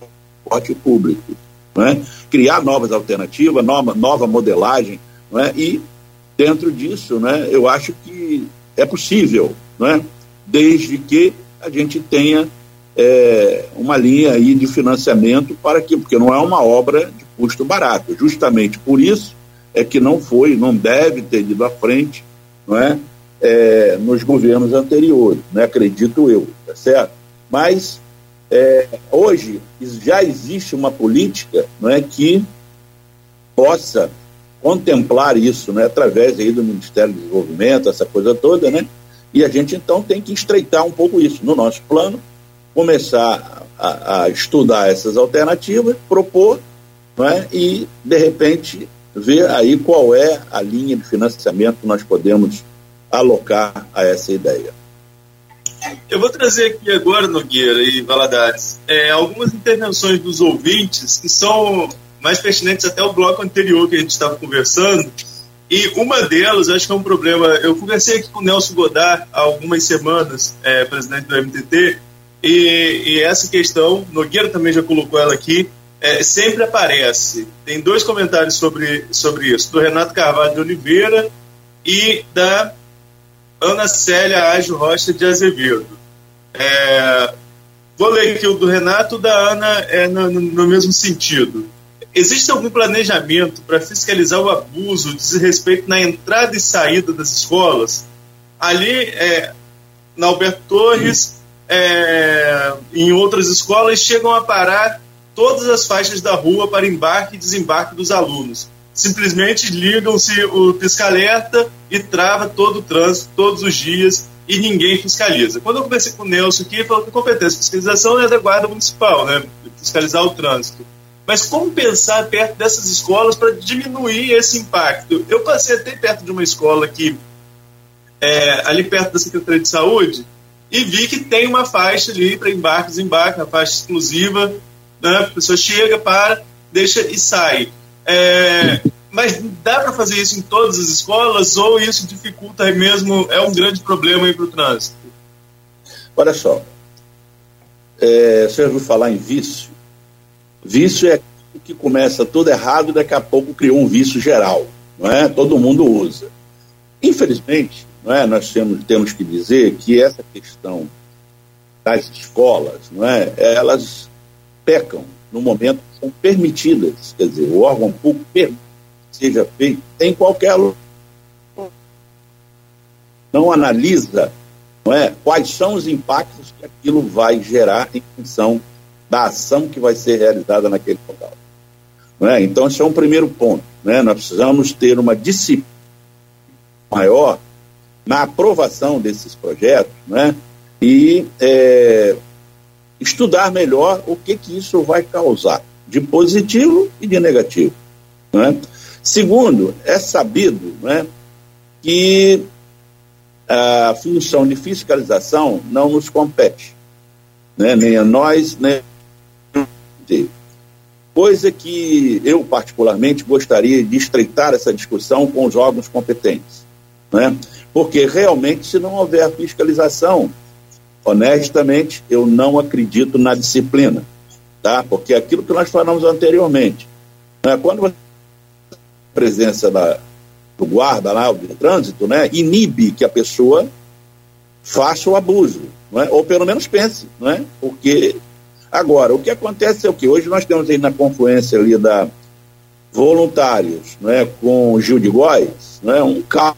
do transporte público, né? criar novas alternativas, nova, nova modelagem, né? e dentro disso, né, eu acho que é possível, né? desde que a gente tenha é, uma linha aí de financiamento para que, porque não é uma obra de custo barato. Justamente por isso é que não foi, não deve ter ido à frente, não é, é nos governos anteriores, né? Acredito eu, tá certo? Mas é, hoje já existe uma política, não é, que possa contemplar isso, né, através aí do Ministério do Desenvolvimento, essa coisa toda, né? E a gente então tem que estreitar um pouco isso no nosso plano, começar a, a estudar essas alternativas, propor, né, e de repente ver aí qual é a linha de financiamento que nós podemos alocar a essa ideia. Eu vou trazer aqui agora, Nogueira e Valadares, é, algumas intervenções dos ouvintes que são mais pertinentes até o bloco anterior que a gente estava conversando. E uma delas, acho que é um problema. Eu conversei aqui com o Nelson Godard há algumas semanas, é, presidente do MTT, e, e, essa questão, Nogueira também já colocou ela aqui, é, sempre aparece. Tem dois comentários sobre, sobre isso, do Renato Carvalho de Oliveira e da Ana Célia Ágio Rocha de Azevedo. É, vou ler aqui o do Renato, da Ana é no, no mesmo sentido. Existe algum planejamento para fiscalizar o abuso, o desrespeito na entrada e saída das escolas? Ali, é, na Alberto Torres, é, em outras escolas, chegam a parar todas as faixas da rua para embarque e desembarque dos alunos. Simplesmente ligam-se o pisca-alerta e trava todo o trânsito todos os dias e ninguém fiscaliza. Quando eu conversei com o Nelson aqui, ele falou que competência de fiscalização é da Guarda Municipal, né? fiscalizar o trânsito. Mas como pensar perto dessas escolas para diminuir esse impacto? Eu passei até perto de uma escola aqui, é, ali perto da Secretaria de Saúde, e vi que tem uma faixa ali para embarque desembarque, uma faixa exclusiva. Né? A pessoa chega, para, deixa e sai. É, mas dá para fazer isso em todas as escolas ou isso dificulta mesmo, é um grande problema para o trânsito? Olha só, é, você ouviu falar em vício? Vício é que começa tudo errado e daqui a pouco criou um vício geral, não é? Todo mundo usa. Infelizmente, não é? Nós temos, temos que dizer que essa questão das escolas, não é? Elas pecam no momento que são permitidas, quer dizer, o órgão público permite que seja feito em qualquer lugar. Não analisa não é, quais são os impactos que aquilo vai gerar em função da ação que vai ser realizada naquele local. É? Então, esse é um primeiro ponto. Né? Nós precisamos ter uma disciplina maior na aprovação desses projetos né? e é, estudar melhor o que, que isso vai causar de positivo e de negativo. Né? Segundo, é sabido né, que a função de fiscalização não nos compete, né, nem a nós, nem Coisa que eu, particularmente, gostaria de estreitar essa discussão com os órgãos competentes. Né? Porque realmente, se não houver fiscalização, honestamente, eu não acredito na disciplina. Tá? Porque aquilo que nós falamos anteriormente, né? quando você a presença da, do guarda lá, do trânsito, né? inibe que a pessoa faça o abuso, não é? ou pelo menos pense, não é? porque Agora, o que acontece é o que? Hoje nós temos aí na confluência ali da voluntários, não é, com o Gil de Góes, não é, um carro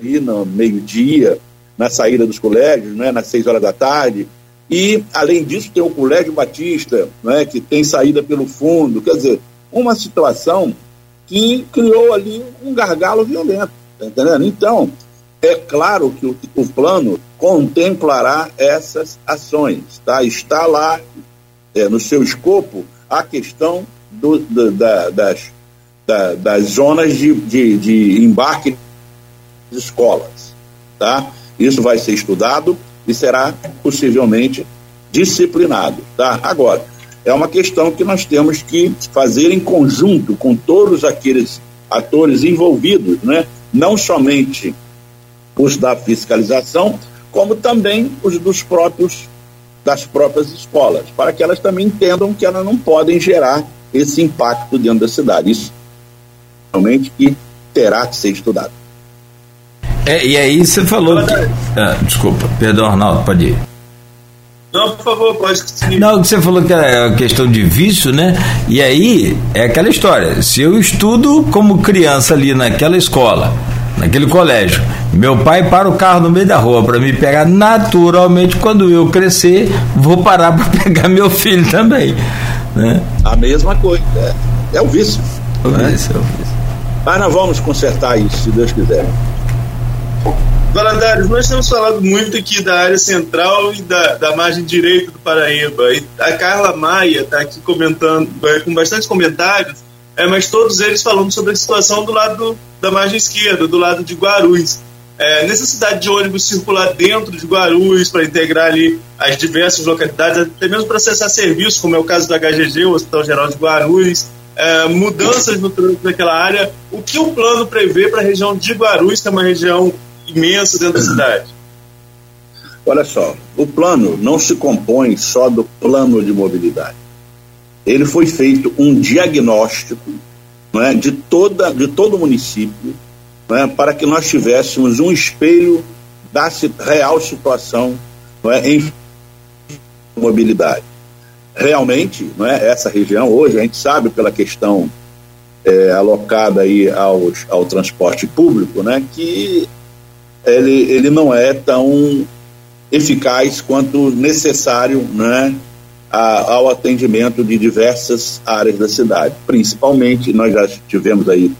ali no meio-dia, na saída dos colégios, não é, nas seis horas da tarde, e além disso tem o Colégio Batista, não é, que tem saída pelo fundo, quer dizer, uma situação que criou ali um gargalo violento, tá entendendo? Então, é claro que o, o plano contemplará essas ações, tá? Está lá é, no seu escopo a questão do, do, da, das, da, das zonas de, de, de embarque de escolas, tá? Isso vai ser estudado e será possivelmente disciplinado, tá? Agora, é uma questão que nós temos que fazer em conjunto com todos aqueles atores envolvidos, né? Não somente os da fiscalização, como também os dos próprios das próprias escolas, para que elas também entendam que elas não podem gerar esse impacto dentro da cidade. Isso realmente que terá que ser estudado. É, e aí você falou que... ah, desculpa, perdão, Arnaldo, pode ir. Não, por favor, pode seguir. Não, você falou que é a questão de vício, né? E aí é aquela história. Se eu estudo como criança ali naquela escola, naquele colégio. Meu pai para o carro no meio da rua para me pegar naturalmente. Quando eu crescer, vou parar para pegar meu filho também. Né? A mesma coisa. É, é o vício. O né? vício, é o vício. Mas nós vamos consertar isso, se Deus quiser. Valadares, nós temos falado muito aqui da área central e da, da margem direita do Paraíba. E a Carla Maia está aqui comentando, é, com bastante comentários, é, mas todos eles falando sobre a situação do lado da margem esquerda, do lado de Guarulhos. É, necessidade de ônibus circular dentro de Guarulhos para integrar ali as diversas localidades, até mesmo para acessar serviços, como é o caso do HGG, o Hospital Geral de Guarulhos, é, mudanças no trânsito daquela área. O que o plano prevê para a região de Guarulhos, que é uma região imensa dentro da cidade? Olha só, o plano não se compõe só do plano de mobilidade. Ele foi feito um diagnóstico é, de, toda, de todo o município é, para que nós tivéssemos um espelho da real situação é, em mobilidade. Realmente, é, essa região hoje, a gente sabe pela questão é, alocada aí aos, ao transporte público, né, que ele, ele não é tão eficaz quanto necessário né, a, ao atendimento de diversas áreas da cidade. Principalmente, nós já tivemos aí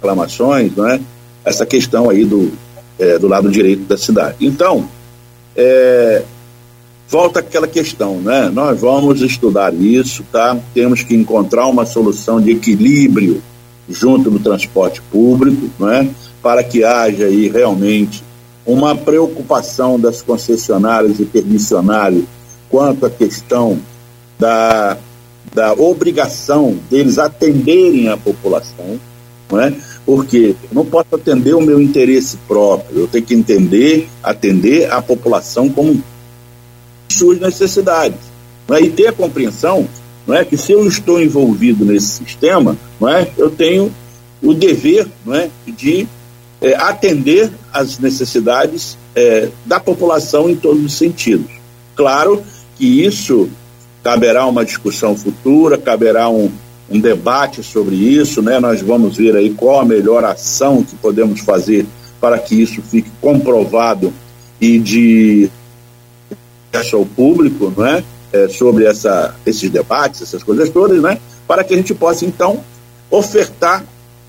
reclamações, não é? essa questão aí do, é, do lado direito da cidade. Então, é, volta aquela questão, né? Nós vamos estudar isso, tá? Temos que encontrar uma solução de equilíbrio junto do transporte público, não é? para que haja aí realmente uma preocupação das concessionárias e permissionários quanto à questão da, da obrigação deles atenderem a população, não é? porque eu não posso atender o meu interesse próprio, eu tenho que entender, atender a população como suas necessidades. Não é? E ter a compreensão não é? que se eu estou envolvido nesse sistema, não é? eu tenho o dever não é? de é, atender às necessidades é, da população em todos os sentidos. Claro que isso caberá uma discussão futura, caberá um, um debate sobre isso, né? Nós vamos ver aí qual a melhor ação que podemos fazer para que isso fique comprovado e de acesso ao público, não é? é sobre essa, esses debates, essas coisas todas, né? Para que a gente possa então ofertar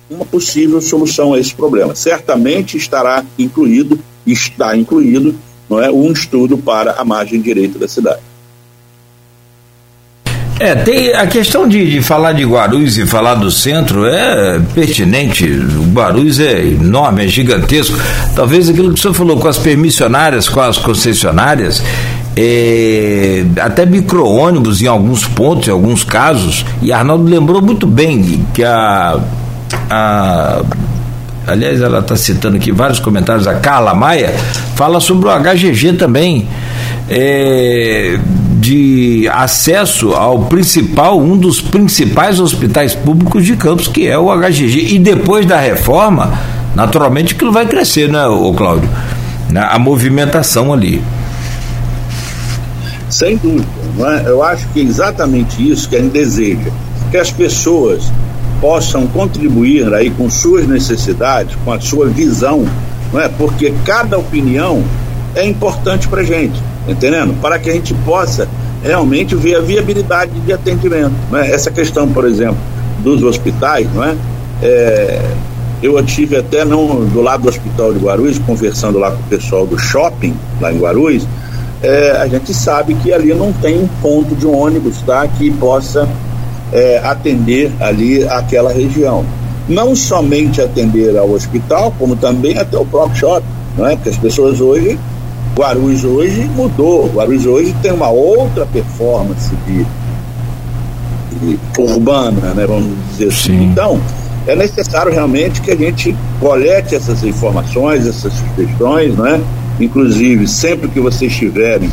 uma possível solução a esse problema. Certamente estará incluído, está incluído, não é, um estudo para a margem direita da cidade. É, tem a questão de, de, falar de Guarulhos e falar do centro é pertinente. O Guarulhos é enorme, é gigantesco. Talvez aquilo que o senhor falou com as permissionárias, com as concessionárias, é, até micro-ônibus em alguns pontos, em alguns casos, e Arnaldo lembrou muito bem que a a aliás, ela está citando aqui vários comentários, a Carla Maia, fala sobre o HGG também, é, de acesso ao principal, um dos principais hospitais públicos de Campos, que é o HGG. E depois da reforma, naturalmente aquilo vai crescer, né, o Cláudio? A movimentação ali. Sem dúvida. É? Eu acho que é exatamente isso que a gente deseja. Que as pessoas possam contribuir aí com suas necessidades, com a sua visão, não é? Porque cada opinião é importante para gente, entendendo? Para que a gente possa realmente ver a viabilidade de atendimento. É? Essa questão, por exemplo, dos hospitais, não é? é eu tive até não, do lado do Hospital de Guarulhos, conversando lá com o pessoal do shopping, lá em Guarulhos, é, a gente sabe que ali não tem um ponto de ônibus tá, que possa é, atender ali aquela região. Não somente atender ao hospital, como também até o próprio shopping, não é? Porque as pessoas hoje, Guarulhos hoje mudou, Guarulhos hoje tem uma outra performance de, de urbana, né? Vamos dizer assim. Sim. Então, é necessário realmente que a gente colete essas informações, essas sugestões, não é? Inclusive, sempre que vocês tiverem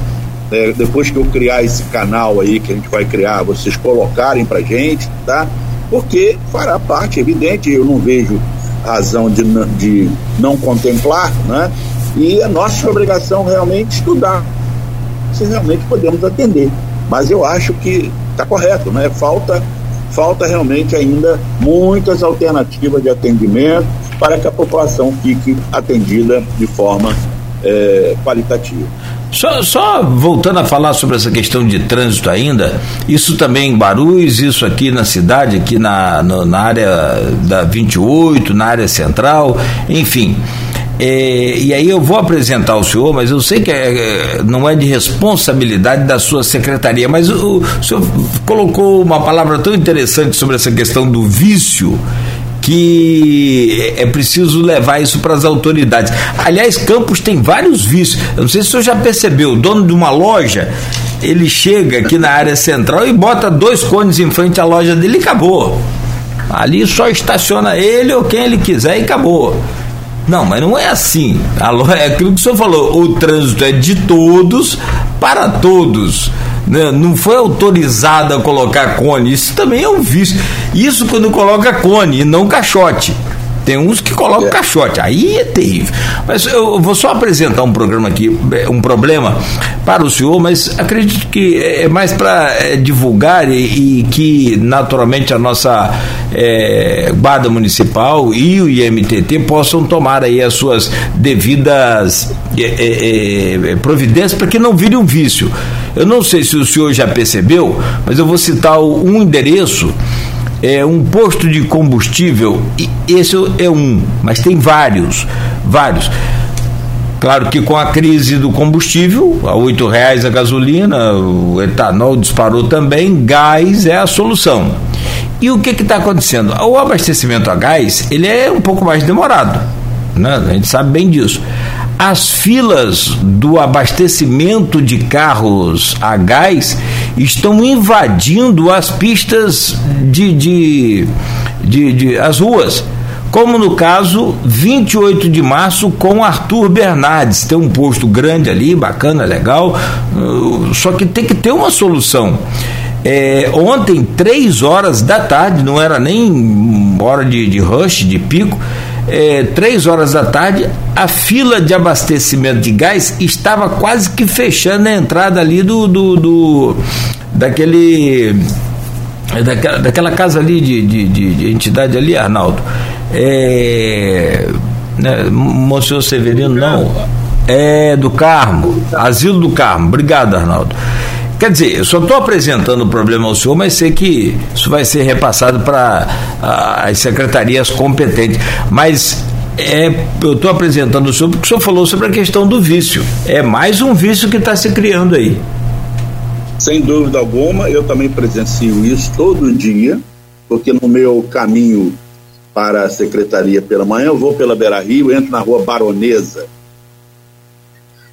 é, depois que eu criar esse canal aí que a gente vai criar, vocês colocarem pra gente, tá? Porque fará parte, evidente, eu não vejo razão de, de não contemplar, né? E a nossa obrigação realmente estudar se realmente podemos atender. Mas eu acho que está correto, né? Falta, falta realmente ainda muitas alternativas de atendimento para que a população fique atendida de forma é, qualitativa. Só, só, voltando a falar sobre essa questão de trânsito ainda, isso também em Barus, isso aqui na cidade, aqui na, no, na área da 28, na área central, enfim. É, e aí eu vou apresentar o senhor, mas eu sei que é, é não é de responsabilidade da sua secretaria, mas o, o senhor colocou uma palavra tão interessante sobre essa questão do vício que é preciso levar isso para as autoridades. Aliás, Campos tem vários vícios. Eu não sei se o senhor já percebeu, o dono de uma loja, ele chega aqui na área central e bota dois cones em frente à loja dele e acabou. Ali só estaciona ele ou quem ele quiser e acabou. Não, mas não é assim. É aquilo que o senhor falou, o trânsito é de todos para todos né, não foi autorizado a colocar cone. Isso também é um vício. Isso quando coloca cone e não caixote. Tem uns que colocam é. caixote, aí é terrível. Mas eu vou só apresentar um programa aqui, é, um problema para o senhor, mas acredito que é, é mais para é, divulgar e, e, que naturalmente a nossa é, Guarda Municipal e o IMTT possam tomar aí as suas devidas é, providências para que não vire um vício. Eu não sei se o senhor já percebeu, mas eu vou citar um endereço é um posto de combustível, esse é um, mas tem vários, vários. Claro que com a crise do combustível, a oito reais a gasolina, o etanol disparou também, gás é a solução. E o que está acontecendo? O abastecimento a gás ele é um pouco mais demorado, né? a gente sabe bem disso as filas do abastecimento de carros a gás estão invadindo as pistas de, de, de, de as ruas como no caso 28 de março com Arthur Bernardes. Tem um posto grande ali, bacana, legal, uh, só que tem que ter uma solução. É, ontem, três horas da tarde, não era nem hora de, de rush, de pico, é, três horas da tarde, a fila de abastecimento de gás estava quase que fechando a entrada ali do, do, do daquele daquela, daquela casa ali de, de, de, de entidade ali, Arnaldo. É, né, Monsenhor Severino, não. É do Carmo, Asilo do Carmo. Obrigado, Arnaldo. Quer dizer, eu só estou apresentando o problema ao senhor, mas sei que isso vai ser repassado para as secretarias competentes. Mas é, eu estou apresentando o senhor porque o senhor falou sobre a questão do vício. É mais um vício que está se criando aí. Sem dúvida alguma, eu também presencio isso todo dia, porque no meu caminho para a secretaria pela manhã, eu vou pela Beira Rio, entro na rua Baronesa.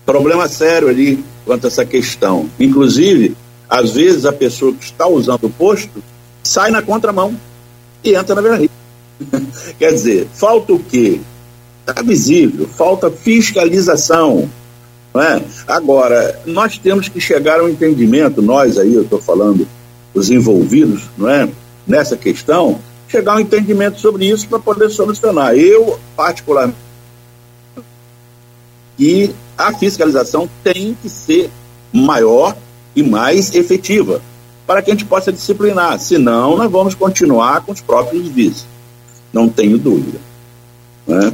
Problema sério ali quanto a essa questão. Inclusive, às vezes a pessoa que está usando o posto sai na contramão e entra na Beira Rio. Quer dizer, falta o quê? Está visível, falta fiscalização. Não é? Agora, nós temos que chegar ao entendimento, nós aí, eu estou falando, os envolvidos não é? nessa questão, chegar ao entendimento sobre isso para poder solucionar. Eu, particularmente, e a fiscalização tem que ser maior e mais efetiva para que a gente possa disciplinar. Senão, nós vamos continuar com os próprios vícios. Não tenho dúvida. Né?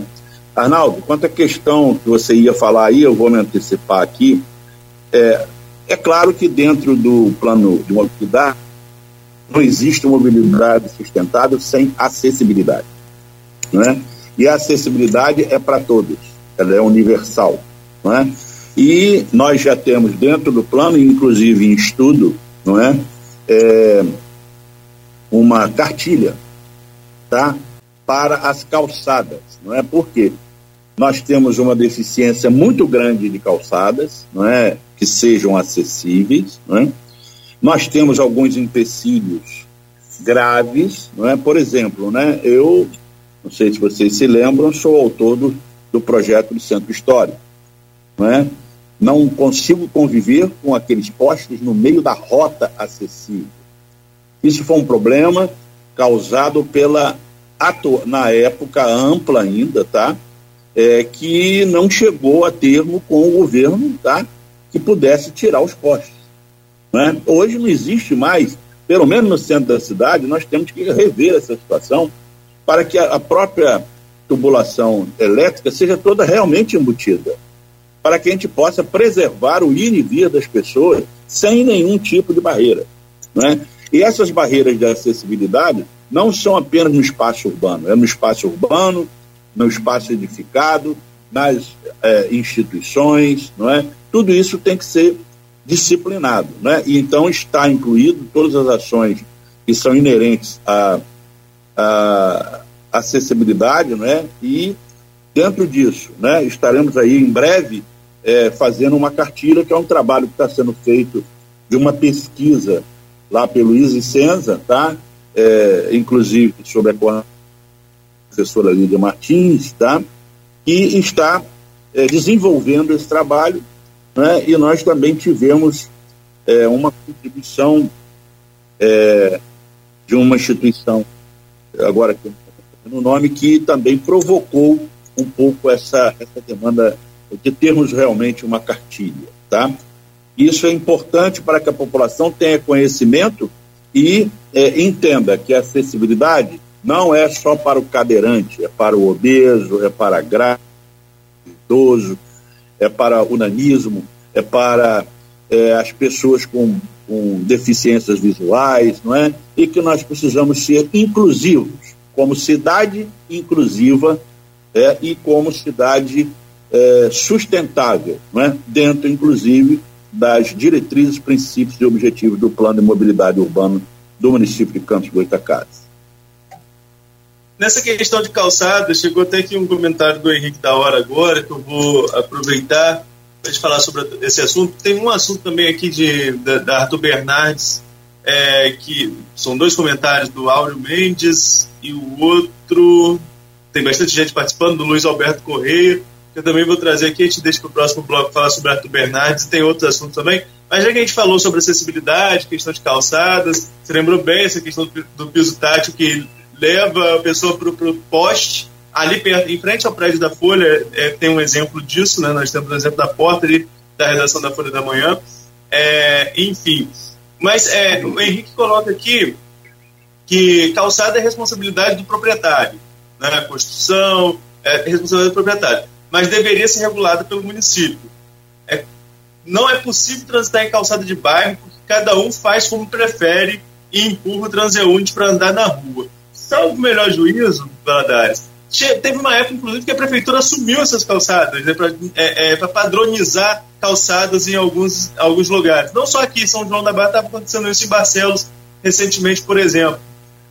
Arnaldo, quanto à questão que você ia falar aí, eu vou me antecipar aqui. É, é claro que dentro do plano de mobilidade não existe mobilidade sustentável sem acessibilidade. Né? E a acessibilidade é para todos, ela é universal. Não é? E nós já temos dentro do plano, inclusive em estudo, não é? é uma cartilha tá? para as calçadas. Não é? Por quê? Nós temos uma deficiência muito grande de calçadas, não é? que sejam acessíveis. Não é? Nós temos alguns empecilhos graves, não é? Por exemplo, né? Eu não sei se vocês se lembram, sou autor do, do projeto do Centro Histórico não é? Não consigo conviver com aqueles postos no meio da rota acessível. Isso foi um problema causado pela na época ampla ainda, tá? É, que não chegou a termo com o governo, tá? Que pudesse tirar os postos. Né? Hoje não existe mais, pelo menos no centro da cidade, nós temos que rever essa situação para que a, a própria tubulação elétrica seja toda realmente embutida. para que a gente possa preservar o ir e vir das pessoas sem nenhum tipo de barreira. Né? E essas barreiras de acessibilidade não são apenas no espaço urbano, é no espaço urbano, no espaço edificado, nas é, instituições, não é? Tudo isso tem que ser disciplinado, né? E então está incluído todas as ações que são inerentes à, à acessibilidade, né? E dentro disso, né? Estaremos aí em breve é, fazendo uma cartilha que é um trabalho que está sendo feito de uma pesquisa lá pelo Easy Senza, tá? É, inclusive sobre a professora Lídia Martins, tá? Que está é, desenvolvendo esse trabalho, né? E nós também tivemos é, uma contribuição é, de uma instituição, agora no nome, que também provocou um pouco essa, essa demanda de termos realmente uma cartilha, tá? Isso é importante para que a população tenha conhecimento e é, entenda que a acessibilidade não é só para o cadeirante, é para o obeso, é para grávido, idoso, é para o nanismo, é para é, as pessoas com, com deficiências visuais, não é? E que nós precisamos ser inclusivos, como cidade inclusiva é, e como cidade é, sustentável, não é? dentro, inclusive, das diretrizes, princípios e objetivos do Plano de Mobilidade Urbana do município de Campos Goitacazes. Nessa questão de calçada, chegou até aqui um comentário do Henrique da hora agora, que eu vou aproveitar para falar sobre esse assunto. Tem um assunto também aqui de, da, da Arthur Bernardes, é, que são dois comentários do Áureo Mendes e o outro, tem bastante gente participando, do Luiz Alberto Correia, que eu também vou trazer aqui, a gente deixa para o próximo bloco falar sobre Arthur Bernardes, tem outros assuntos também, mas já que a gente falou sobre acessibilidade, questão de calçadas, você lembrou bem essa questão do, piso tátil que leva a pessoa para o poste, ali perto, em frente ao prédio da Folha, é, tem um exemplo disso, né? nós temos um exemplo da porta ali, da redação da Folha da Manhã, é, enfim. Mas é, o Henrique coloca aqui que calçada é responsabilidade do proprietário, né? construção é responsabilidade do proprietário, mas deveria ser regulada pelo município. É, não é possível transitar em calçada de bairro porque cada um faz como prefere e empurra o transeunte para andar na rua. Salvo o melhor juízo, Valadares, teve uma época, inclusive, que a prefeitura assumiu essas calçadas né, para é, é, padronizar calçadas em alguns, alguns lugares. Não só aqui São João da Barra, estava acontecendo isso em Barcelos recentemente, por exemplo.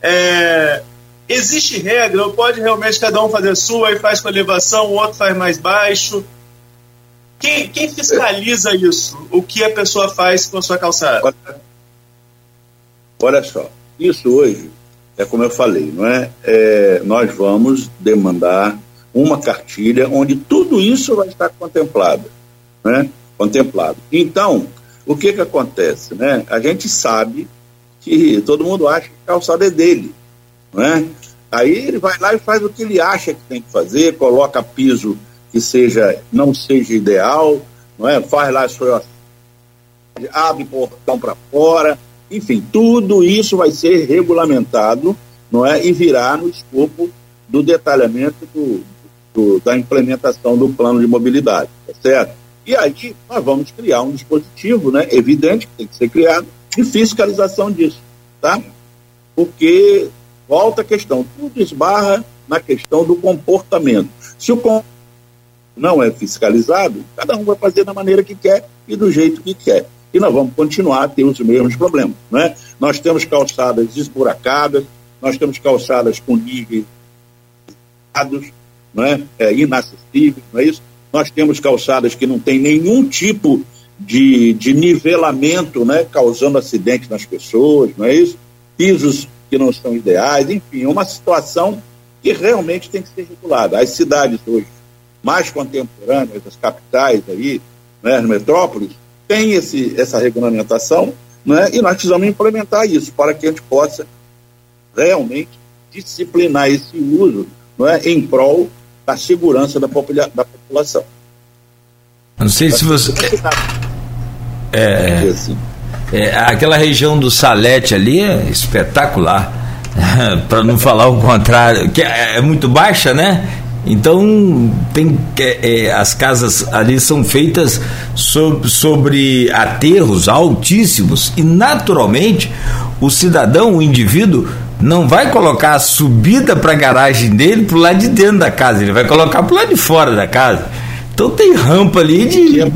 É, existe regra ou pode realmente cada um fazer a sua e faz com elevação, o outro faz mais baixo? Quem, quem fiscaliza isso? O que a pessoa faz com a sua calçada? Olha só, isso hoje é como eu falei, não é? é? Nós vamos demandar uma cartilha onde tudo isso vai estar contemplado, né? Contemplado. Então, o que que acontece, né? A gente sabe que todo mundo acha que a calçada é dele, não é? Aí ele vai lá e faz o que ele acha que tem que fazer, coloca piso que seja não seja ideal, não é? Faz lá sua abre portão para fora, enfim, tudo isso vai ser regulamentado não é, e virá no escopo do detalhamento do, do, da implementação do plano de mobilidade, tá certo? E aí nós vamos criar um dispositivo, né, evidente que tem que ser criado, de fiscalização disso, tá? Porque volta a questão, tudo esbarra na questão do comportamento. Se o não é fiscalizado, cada um vai fazer da maneira que quer e do jeito que quer e nós vamos continuar a ter os mesmos problemas. Né? Nós temos calçadas esburacadas, nós temos calçadas com níveis né? é, inacessíveis, não é isso? Nós temos calçadas que não têm nenhum tipo de, de nivelamento, né? causando acidentes nas pessoas, não é isso? Pisos que não são ideais, enfim, é uma situação que realmente tem que ser regulada. As cidades hoje mais contemporâneas, as capitais aí, né, as metrópoles, tem esse, essa regulamentação, né, e nós precisamos implementar isso para que a gente possa realmente disciplinar esse uso não é, em prol da segurança da, popula da população. Não sei se você. É, assim. é, aquela região do Salete ali é espetacular. para não falar o contrário, que é, é muito baixa, né? Então tem é, é, as casas ali são feitas sobre, sobre aterros altíssimos e naturalmente o cidadão, o indivíduo não vai colocar a subida para a garagem dele para o lado de dentro da casa, ele vai colocar para o lado de fora da casa. Então tem rampa ali de.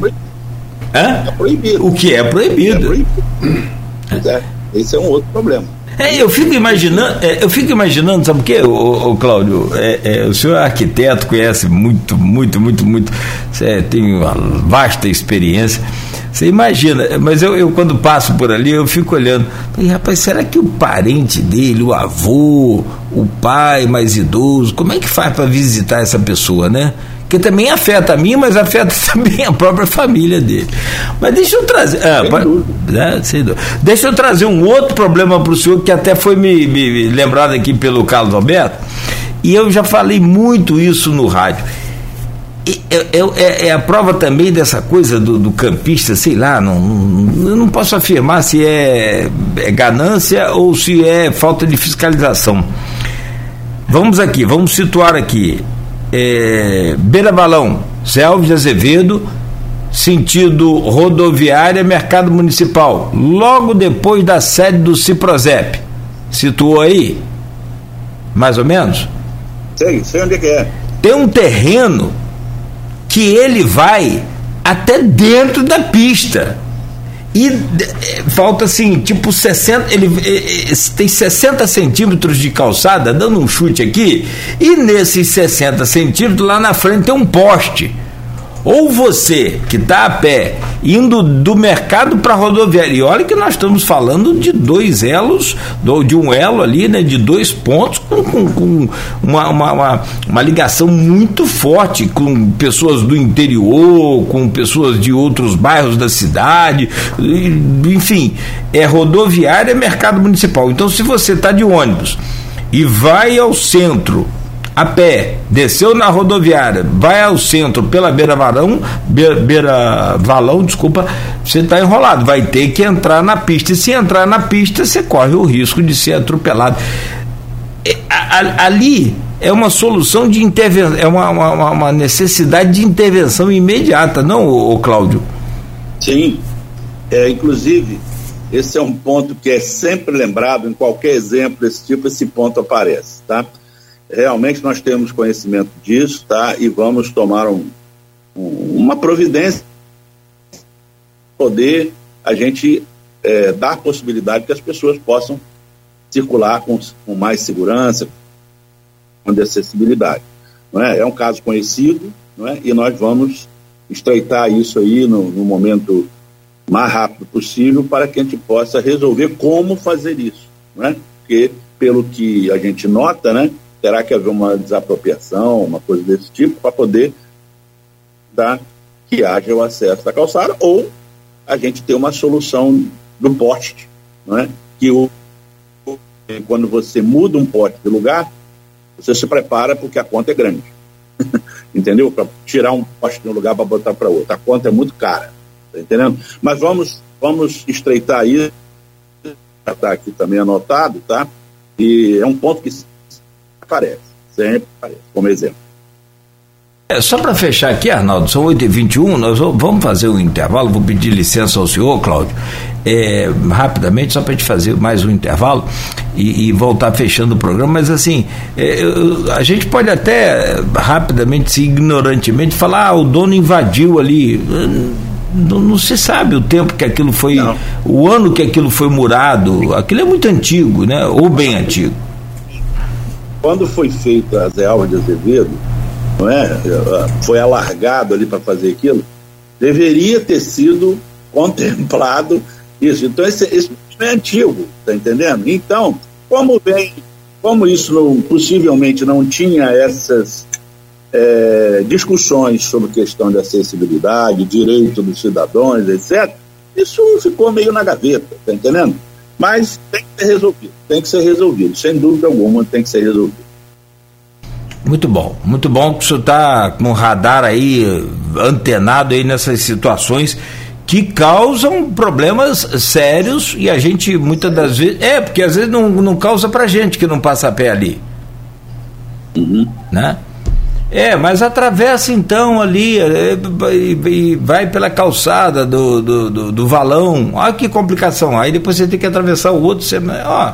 É, é proibido. O que é proibido. É proibido. É. Esse é um outro problema. É, eu fico imaginando, é, eu fico imaginando, sabe o que, o, Cláudio? É, é, o senhor é arquiteto, conhece muito, muito, muito, muito, você tem uma vasta experiência. Você imagina, mas eu, eu quando passo por ali, eu fico olhando. E, rapaz, será que o parente dele, o avô, o pai mais idoso, como é que faz para visitar essa pessoa, né? Que também afeta a mim, mas afeta também a própria família dele. Mas deixa eu trazer. Ah, né, deixa eu trazer um outro problema para o senhor que até foi me, me, lembrado aqui pelo Carlos Alberto, e eu já falei muito isso no rádio. É, é, é, a prova também dessa coisa do, do campista, sei lá, não, não, eu não posso afirmar se é, é ganância ou se é falta de fiscalização. Vamos aqui, vamos situar aqui é, Beira Balão, Selves Azevedo, sentido rodoviária, mercado municipal, logo depois da sede do Ciprozep. Situou aí? Mais ou menos? Sei, sei onde é que é. Tem um terreno que ele vai até dentro da pista. E falta assim, tipo 60, ele, ele tem 60 centímetros de calçada, dando um chute aqui, e nesses 60 centímetros lá na frente tem um poste. Ou você que está a pé indo do mercado para a rodoviária, e olha que nós estamos falando de dois elos, de um elo ali, né, de dois pontos, com, com, com uma, uma, uma, uma, ligação muito forte com pessoas do interior, com pessoas de outros bairros da cidade, enfim, é rodoviária, é mercado municipal. Então, se você está de ônibus e vai ao centro a pé, desceu na rodoviária, vai ao centro pela beira varão, beira, beira valão, desculpa, você está enrolado, vai ter que entrar na pista. E se entrar na pista, você corre o risco de ser atropelado. Ali é uma solução de intervenção, é uma, uma, uma, necessidade de intervenção imediata, não, Cláudio? Sim. É, inclusive, esse é um ponto que é sempre lembrado em qualquer exemplo desse tipo, esse ponto aparece, tá? Realmente nós temos conhecimento disso, tá? E vamos tomar um, um, uma providência poder a gente é, dar possibilidade que as pessoas possam circular com, com mais segurança, com acessibilidade. Não é? é um caso conhecido, não é? E nós vamos estreitar isso aí no, no momento mais rápido possível para que a gente possa resolver como fazer isso, não é? Porque pelo que a gente nota, né? Terá que haver uma desapropriação, uma coisa desse tipo, para poder dar que haja o acesso da calçada, ou a gente ter uma solução do poste, não é? que o, quando você muda um poste de lugar, você se prepara porque a conta é grande. Entendeu? Para tirar um poste de um lugar para botar para outro. A conta é muito cara. Tá entendendo? Mas vamos, vamos estreitar isso. Está aqui também anotado, tá? E é um ponto que aparece, sempre aparece, como exemplo. É, só para fechar aqui, Arnaldo, são 8h21, nós vamos fazer um intervalo, vou pedir licença ao senhor, Cláudio, é, rapidamente, só para a gente fazer mais um intervalo e, e voltar fechando o programa, mas assim, é, a gente pode até rapidamente, se ignorantemente, falar, ah, o dono invadiu ali. Não, não, se sabe o tempo que aquilo foi, não. o ano que aquilo foi murado, aquilo é muito antigo, né? Ou bem antigo quando foi feita a Zé Alves de Azevedo, não é? foi alargado ali para fazer aquilo, deveria ter sido contemplado isso. Então, esse, esse é antigo, tá entendendo? Então, como vem, como isso não, possivelmente não tinha essas é, discussões sobre questão de acessibilidade, direito dos cidadãos, etc., isso ficou meio na gaveta, tá entendendo? Mas tem que ser resolvido, tem que ser resolvido, sem dúvida alguma tem que ser resolvido. Muito bom, muito bom que o senhor está com o radar aí antenado aí nessas situações que causam problemas sérios e a gente muitas das vezes. É, porque às vezes não, não causa pra gente que não passa a pé ali. Uhum. Né? É, mas atravessa então ali é, e, vai pela calçada do, do, do, do, valão. Olha que complicação. Aí depois você tem que atravessar o outro. Você, ó,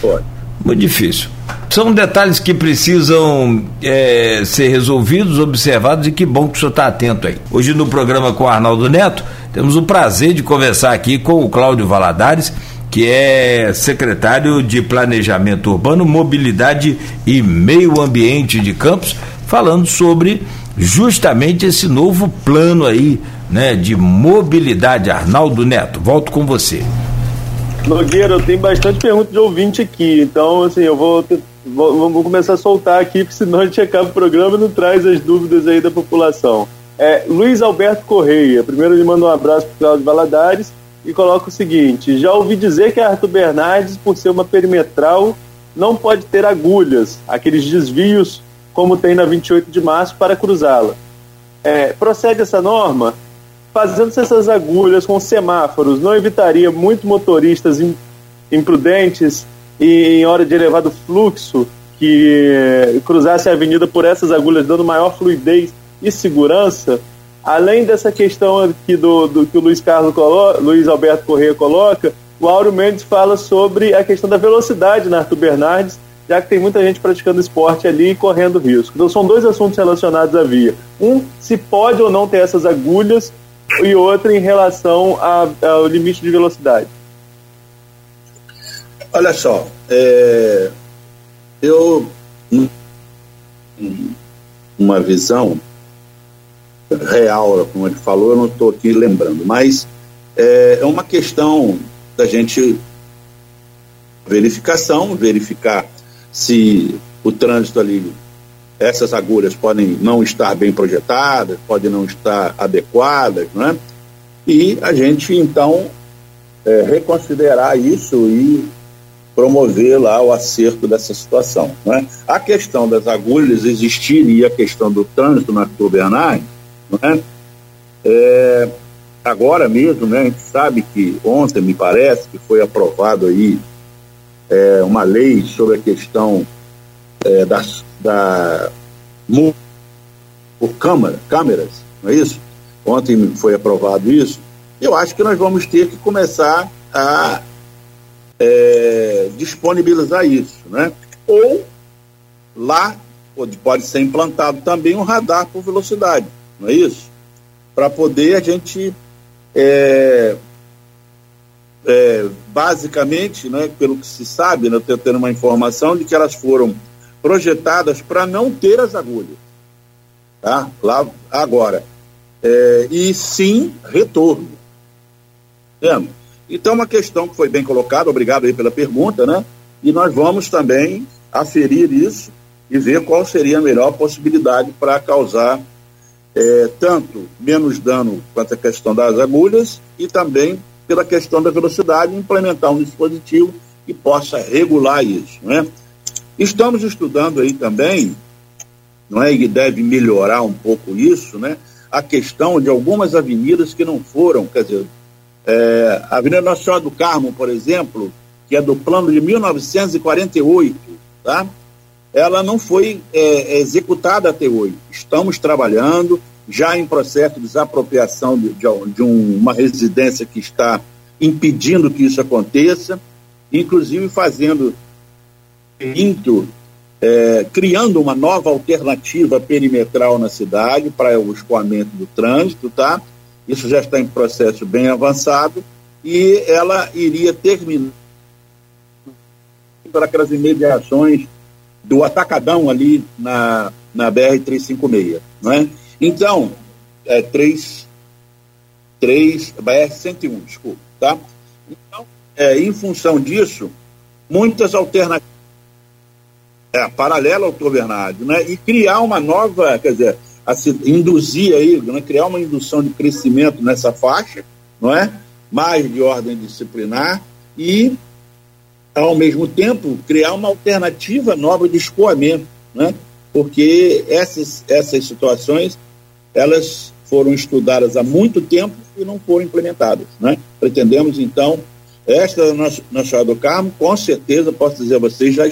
Pode. Muito difícil. São detalhes que precisam é, ser resolvidos, observados e que bom que o senhor está atento aí. Hoje no programa com o Arnaldo Neto, temos o prazer de conversar aqui com o Cláudio Valadares que é secretário de Planejamento Urbano, Mobilidade e Meio Ambiente de Campos, falando sobre justamente esse novo plano aí, né, de mobilidade. Arnaldo Neto, volto com você. Nogueira, eu tenho bastante pergunta de ouvinte aqui, então assim, eu vou, vou, vou começar a soltar aqui, porque senão a gente acaba o programa e não traz as dúvidas aí da população. É, Luiz Alberto Correia, primeiro ele manda um abraço para o Cláudio Valadares, e coloca o seguinte: já ouvi dizer que a Arthur Bernardes, por ser uma perimetral, não pode ter agulhas, aqueles desvios como tem na 28 de março para cruzá-la. É, procede essa norma? Fazendo-se essas agulhas com semáforos, não evitaria muito motoristas imprudentes e em hora de elevado fluxo que cruzasse a avenida por essas agulhas, dando maior fluidez e segurança? Além dessa questão aqui do, do que o Luiz Carlos coloca, Luiz Alberto Correia coloca, o Auro Mendes fala sobre a questão da velocidade na Arthur Bernardes, já que tem muita gente praticando esporte ali e correndo risco. Então são dois assuntos relacionados à via. Um, se pode ou não ter essas agulhas, e outro em relação a, ao limite de velocidade. Olha só, é, eu uma visão real, como ele falou, eu não estou aqui lembrando, mas é, é uma questão da gente verificação, verificar se o trânsito ali, essas agulhas podem não estar bem projetadas, podem não estar adequadas, né? E a gente então é, reconsiderar isso e promover lá o acerto dessa situação. Né? A questão das agulhas existir e a questão do trânsito na Bernard né? É, agora mesmo, né, a gente sabe que ontem, me parece, que foi aprovado aí é, uma lei sobre a questão é, das, da por câmara, câmeras, não é isso? Ontem foi aprovado isso. Eu acho que nós vamos ter que começar a é, disponibilizar isso, né? Ou lá pode, pode ser implantado também um radar por velocidade não é isso? Para poder a gente, é, é, basicamente, né, pelo que se sabe, né, eu tendo uma informação de que elas foram projetadas para não ter as agulhas. Tá? Lá, agora. É, e sim retorno. Entendeu? Então, uma questão que foi bem colocada, obrigado aí pela pergunta, né? E nós vamos também aferir isso e ver qual seria a melhor possibilidade para causar é, tanto menos dano quanto a questão das agulhas e também pela questão da velocidade, implementar um dispositivo que possa regular isso. Né? Estamos estudando aí também, não é, e deve melhorar um pouco isso, né? a questão de algumas avenidas que não foram, quer dizer, é, a Avenida Nossa Senhora do Carmo, por exemplo, que é do plano de 1948, tá? Ela não foi é, executada até hoje. Estamos trabalhando, já em processo de desapropriação de, de, de um, uma residência que está impedindo que isso aconteça, inclusive fazendo, é, criando uma nova alternativa perimetral na cidade para o escoamento do trânsito, tá? Isso já está em processo bem avançado e ela iria terminar para aquelas imediações do Atacadão ali na, na BR-356, não é? Então, é 3, 3 BR-101, desculpa, tá? Então, é, em função disso, muitas alternativas é, paralela ao Bernardo, né? E criar uma nova, quer dizer, induzir aí, né? criar uma indução de crescimento nessa faixa, não é? Mais de ordem disciplinar e ao mesmo tempo, criar uma alternativa nova de escoamento, né? porque essas, essas situações elas foram estudadas há muito tempo e não foram implementadas. Né? Pretendemos, então, esta na Chá do Carmo, com certeza, posso dizer a vocês, já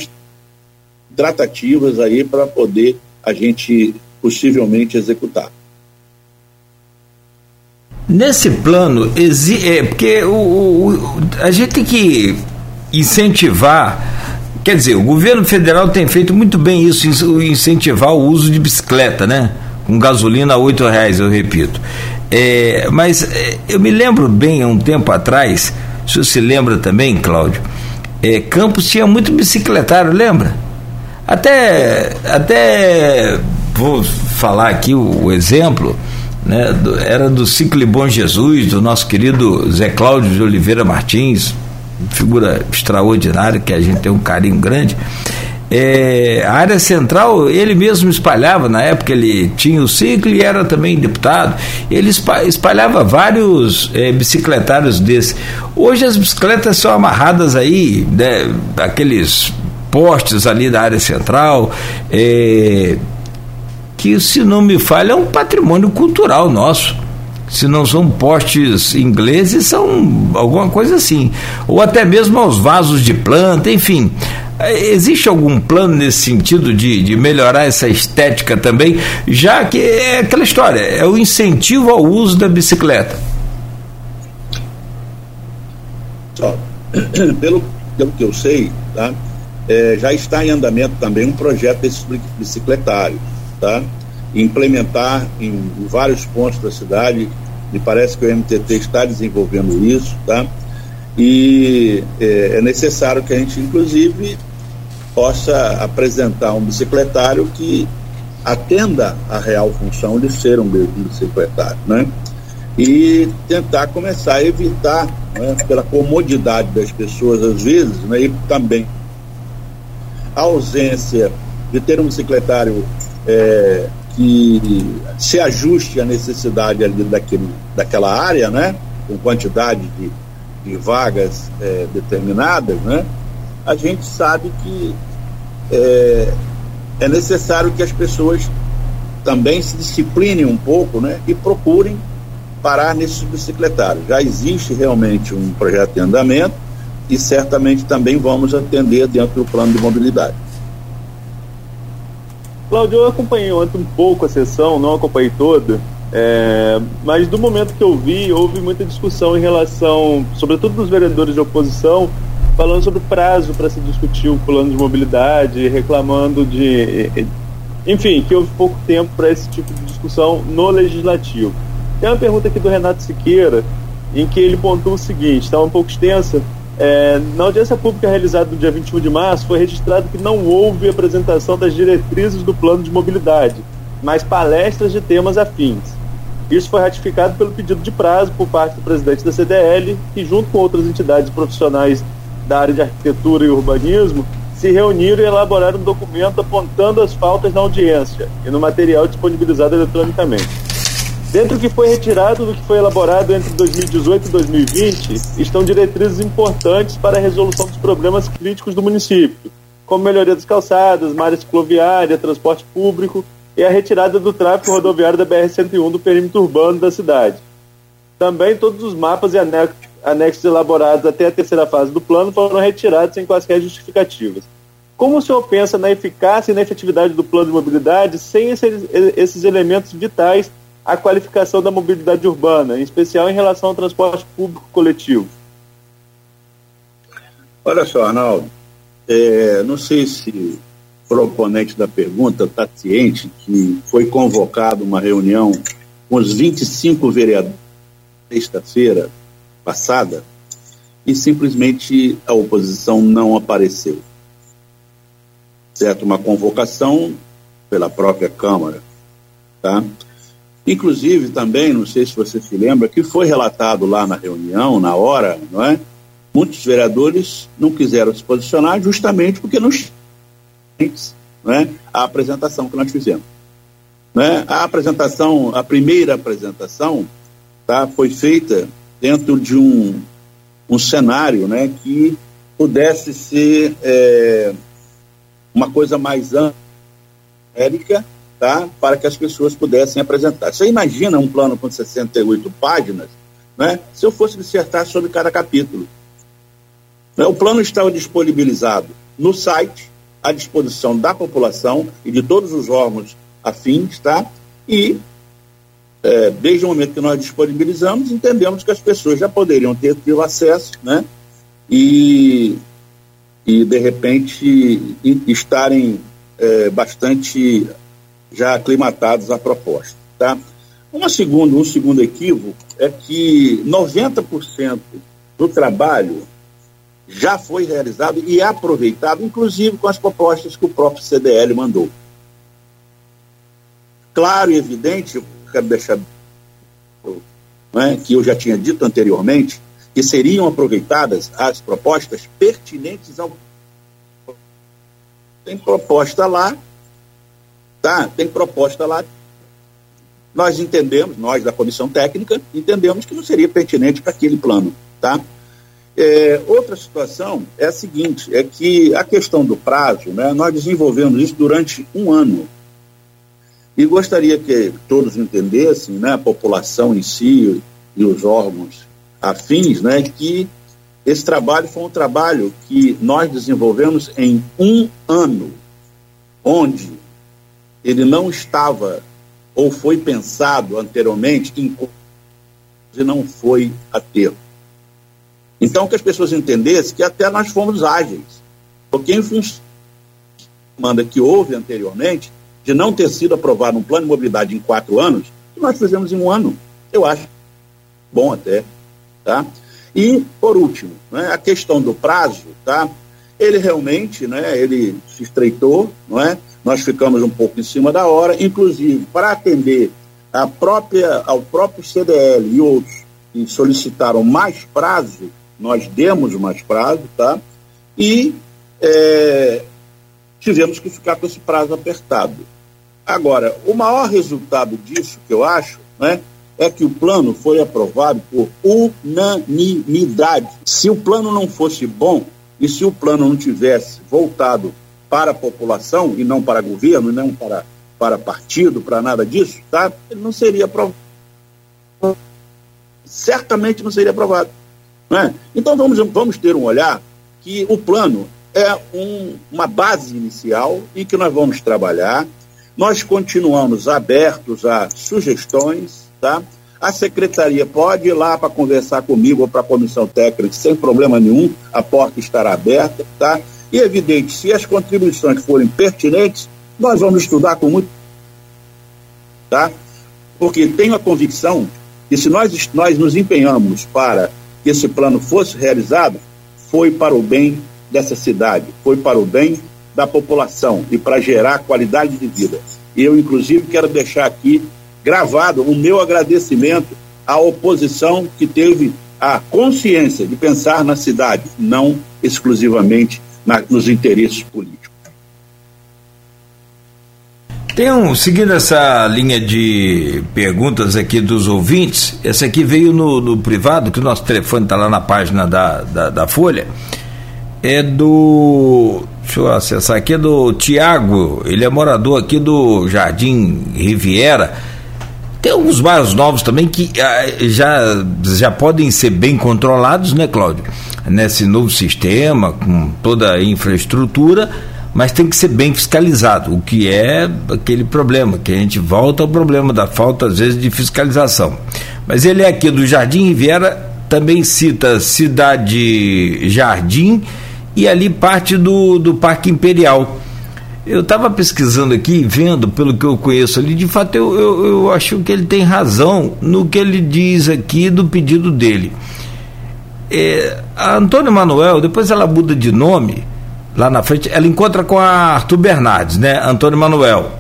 tratativas aí para poder a gente possivelmente executar. Nesse plano, é, porque o, o, a gente tem que incentivar. Quer dizer, o governo federal tem feito muito bem isso, incentivar o uso de bicicleta, né? Com gasolina a oito reais, eu repito. É, mas é, eu me lembro bem há um tempo atrás, se você se lembra também, Cláudio, é, Campos tinha muito bicicletário, lembra? Até, até vou falar aqui o, o exemplo né, do, era do Ciclo Bom Jesus, do nosso querido Zé Cláudio de Oliveira Martins, figura extraordinária que a gente tem um carinho grande. É, a área central, ele mesmo espalhava, na época ele tinha o ciclo e era também deputado, ele espalhava vários é, bicicletários desses. Hoje as bicicletas são amarradas aí, né, aqueles postes ali da área central, é, que, se não me falha, é um patrimônio cultural nosso. Se não são postes ingleses, são alguma coisa assim. Ou até mesmo aos vasos de planta, enfim. Existe algum plano nesse sentido de, de melhorar essa estética também, já que é aquela história, é o incentivo ao uso da bicicleta? Só, pelo, pelo que eu sei, tá? É, já está em andamento também um projeto desses bicicletários tá? Implementar em, vários pontos da cidade. Me parece que o MTT está desenvolvendo isso, tá? E é, é necessário que a gente, inclusive, possa apresentar um bicicletário que atenda à real função de ser um bicicletário, né? E tentar começar a evitar, né, pela comodidade das pessoas às vezes, né, e também a ausência de ter um bicicletário é, que se ajuste à necessidade ali daquele, daquela área, né? com quantidade de, de vagas é, determinadas, né? a gente sabe que é, é necessário que as pessoas também se disciplinem um pouco né? e procurem parar nesses bicicletários. Já existe realmente um projeto em andamento e certamente também vamos atender dentro do plano de mobilidade. Claudio, eu acompanhei ontem um pouco a sessão, não acompanhei toda, é, mas do momento que eu vi, houve muita discussão em relação, sobretudo dos vereadores de oposição, falando sobre prazo para se discutir o plano de mobilidade, reclamando de. Enfim, que houve pouco tempo para esse tipo de discussão no legislativo. Tem uma pergunta aqui do Renato Siqueira, em que ele pontua o seguinte: está um pouco extensa, é, na audiência pública realizada no dia 21 de março, foi registrado que não houve apresentação das diretrizes do plano de mobilidade, mas palestras de temas afins. Isso foi ratificado pelo pedido de prazo por parte do presidente da CDL, que, junto com outras entidades profissionais da área de arquitetura e urbanismo, se reuniram e elaboraram um documento apontando as faltas na audiência e no material disponibilizado eletronicamente. Dentro do que foi retirado do que foi elaborado entre 2018 e 2020, estão diretrizes importantes para a resolução dos problemas críticos do município, como melhoria das calçadas, malha cicloviária, transporte público e a retirada do tráfego rodoviário da BR-101 do perímetro urbano da cidade. Também todos os mapas e anexos elaborados até a terceira fase do plano foram retirados sem quaisquer justificativas. Como o senhor pensa na eficácia e na efetividade do plano de mobilidade sem esses, esses elementos vitais a qualificação da mobilidade urbana, em especial em relação ao transporte público coletivo? Olha só, Arnaldo, é, não sei se o proponente da pergunta está ciente que foi convocada uma reunião com os 25 vereadores sexta-feira passada e simplesmente a oposição não apareceu. Certo? Uma convocação pela própria Câmara, tá? Inclusive, também, não sei se você se lembra, que foi relatado lá na reunião, na hora, não é? Muitos vereadores não quiseram se posicionar justamente porque não não é? a apresentação que nós fizemos. Não é? A apresentação, a primeira apresentação, tá, foi feita dentro de um, um cenário né, que pudesse ser é, uma coisa mais ampla, tá? para que as pessoas pudessem apresentar. Você imagina um plano com 68 páginas, né? se eu fosse dissertar sobre cada capítulo. Né? O plano estava disponibilizado no site, à disposição da população e de todos os órgãos afins, tá? E é, desde o momento que nós disponibilizamos, entendemos que as pessoas já poderiam ter tido acesso, né? E, e de repente estarem é, bastante já aclimatados à proposta, tá? Uma segunda, um segundo equívoco é que 90% do trabalho já foi realizado e aproveitado, inclusive com as propostas que o próprio CDL mandou. Claro e evidente, eu quero deixar é, que eu já tinha dito anteriormente, que seriam aproveitadas as propostas pertinentes ao. Tem proposta lá, tá? Tem proposta lá nós entendemos, nós da comissão técnica, entendemos que não seria pertinente para aquele plano, tá? É, outra situação é a seguinte, é que a questão do prazo, né, nós desenvolvemos isso durante um ano. E gostaria que todos entendessem, né, a população em si e os órgãos afins, né, que esse trabalho foi um trabalho que nós desenvolvemos em um ano, onde ele não estava ou foi pensado anteriormente em e não foi a ter. Então, que as pessoas entendessem que até nós fomos ágeis. Porque em função manda que houve anteriormente, de não ter sido aprovado um plano de mobilidade em quatro anos, nós fizemos em um ano. Eu acho bom até. Tá? E, por último, né, a questão do prazo, tá? ele realmente né, ele se estreitou, não é? Nós ficamos um pouco em cima da hora, inclusive para atender a própria, ao próprio CDL e outros que solicitaram mais prazo, nós demos mais prazo, tá? E é, tivemos que ficar com esse prazo apertado. Agora, o maior resultado disso, que eu acho, né, é que o plano foi aprovado por unanimidade. Se o plano não fosse bom e se o plano não tivesse voltado para a população e não para governo, e não para, para partido, para nada disso, tá? ele não seria aprovado. Certamente não seria aprovado. Né? Então vamos, vamos ter um olhar que o plano é um, uma base inicial e que nós vamos trabalhar. Nós continuamos abertos a sugestões, tá? A secretaria pode ir lá para conversar comigo ou para a comissão técnica sem problema nenhum, a porta estará aberta, tá? E evidente, se as contribuições forem pertinentes, nós vamos estudar com muito. Tá? Porque tenho a convicção que se nós, nós nos empenhamos para que esse plano fosse realizado, foi para o bem dessa cidade, foi para o bem da população e para gerar qualidade de vida. E eu, inclusive, quero deixar aqui gravado o meu agradecimento à oposição que teve a consciência de pensar na cidade, não exclusivamente na, nos interesses políticos. Tem um, seguindo essa linha de perguntas aqui dos ouvintes, essa aqui veio no, no privado, que o nosso telefone está lá na página da, da, da, Folha, é do. Deixa eu acessar aqui, é do Tiago, ele é morador aqui do Jardim Riviera. Tem alguns bairros novos também que ah, já, já podem ser bem controlados, né, Cláudio? Nesse novo sistema, com toda a infraestrutura, mas tem que ser bem fiscalizado, o que é aquele problema, que a gente volta ao problema da falta, às vezes, de fiscalização. Mas ele é aqui do Jardim Riviera, também cita Cidade Jardim e ali parte do, do Parque Imperial. Eu estava pesquisando aqui, vendo pelo que eu conheço ali, de fato eu, eu, eu acho que ele tem razão no que ele diz aqui do pedido dele. É, a Antônio Manuel, depois ela muda de nome, lá na frente, ela encontra com a Arthur Bernardes, né? Antônio Manuel.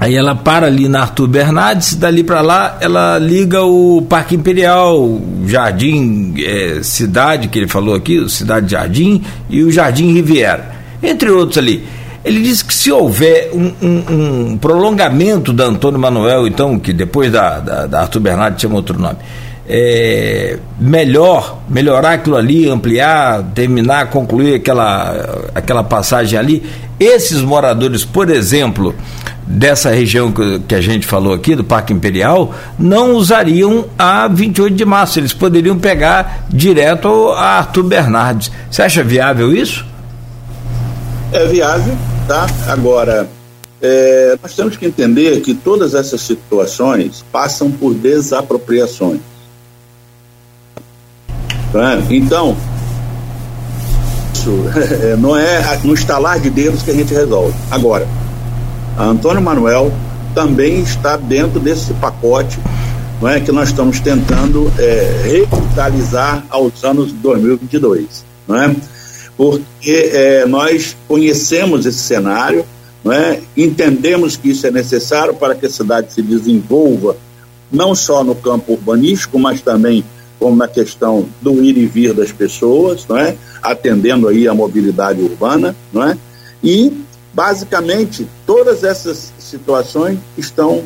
Aí ela para ali na Arthur Bernardes, dali para lá ela liga o Parque Imperial, Jardim é, Cidade, que ele falou aqui, Cidade Jardim, e o Jardim Riviera, entre outros ali. Ele disse que se houver um, um, um prolongamento da Antônio Manuel, então, que depois da, da, da Arthur Bernardes chama outro nome, é, melhor, melhorar aquilo ali, ampliar, terminar, concluir aquela, aquela passagem ali. Esses moradores, por exemplo, dessa região que, a gente falou aqui, do Parque Imperial, não usariam a 28 de março, eles poderiam pegar direto a Arthur Bernardes. Você acha viável isso? é viável, tá? Agora, é, nós temos que entender que todas essas situações passam por desapropriações. Então, isso é, não é no estalar de dedos que a gente resolve. Agora, Antônio Manuel também está dentro desse pacote não é, que nós estamos tentando é, revitalizar aos anos 2022. Não é? Porque é, nós conhecemos esse cenário, não é? entendemos que isso é necessário para que a cidade se desenvolva, não só no campo urbanístico, mas também como na questão do ir e vir das pessoas, não é? atendendo aí a mobilidade urbana, não é? e basicamente todas essas situações estão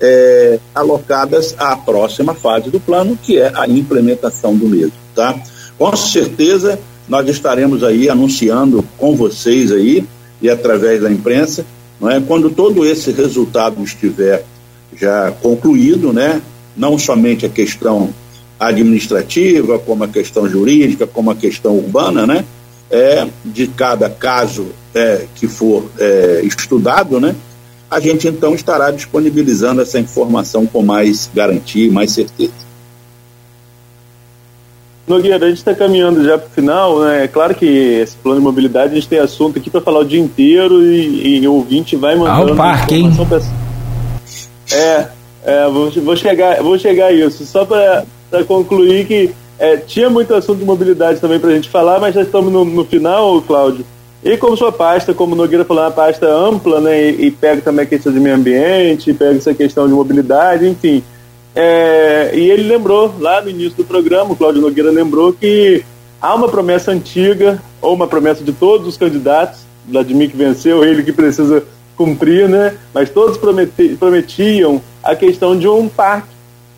é, alocadas à próxima fase do plano, que é a implementação do mesmo, tá? Com certeza nós estaremos aí anunciando com vocês aí e através da imprensa, não é? Quando todo esse resultado estiver já concluído, né? Não somente a questão administrativa, como a questão jurídica, como a questão urbana, né? É, de cada caso é, que for é, estudado, né? a gente então estará disponibilizando essa informação com mais garantia e mais certeza. Nogueira, a gente está caminhando já para o final, né? É claro que esse plano de mobilidade a gente tem assunto aqui para falar o dia inteiro e, e o ouvinte vai mandando. Ah, o parque, hein? Pra... É, é vou, vou, chegar, vou chegar a isso. Só para concluir que é, tinha muito assunto de mobilidade também para a gente falar, mas já estamos no, no final, Cláudio. E como sua pasta, como o Nogueira falou, é uma pasta ampla, né, e, e, pega também a questão de meio ambiente, pega essa questão de mobilidade, enfim. É, e ele lembrou, lá no início do programa, o Cláudio Nogueira lembrou que há uma promessa antiga, ou uma promessa de todos os candidatos, Vladimir que venceu, ele que precisa cumprir, né? Mas todos prometi, prometiam a questão de um parque,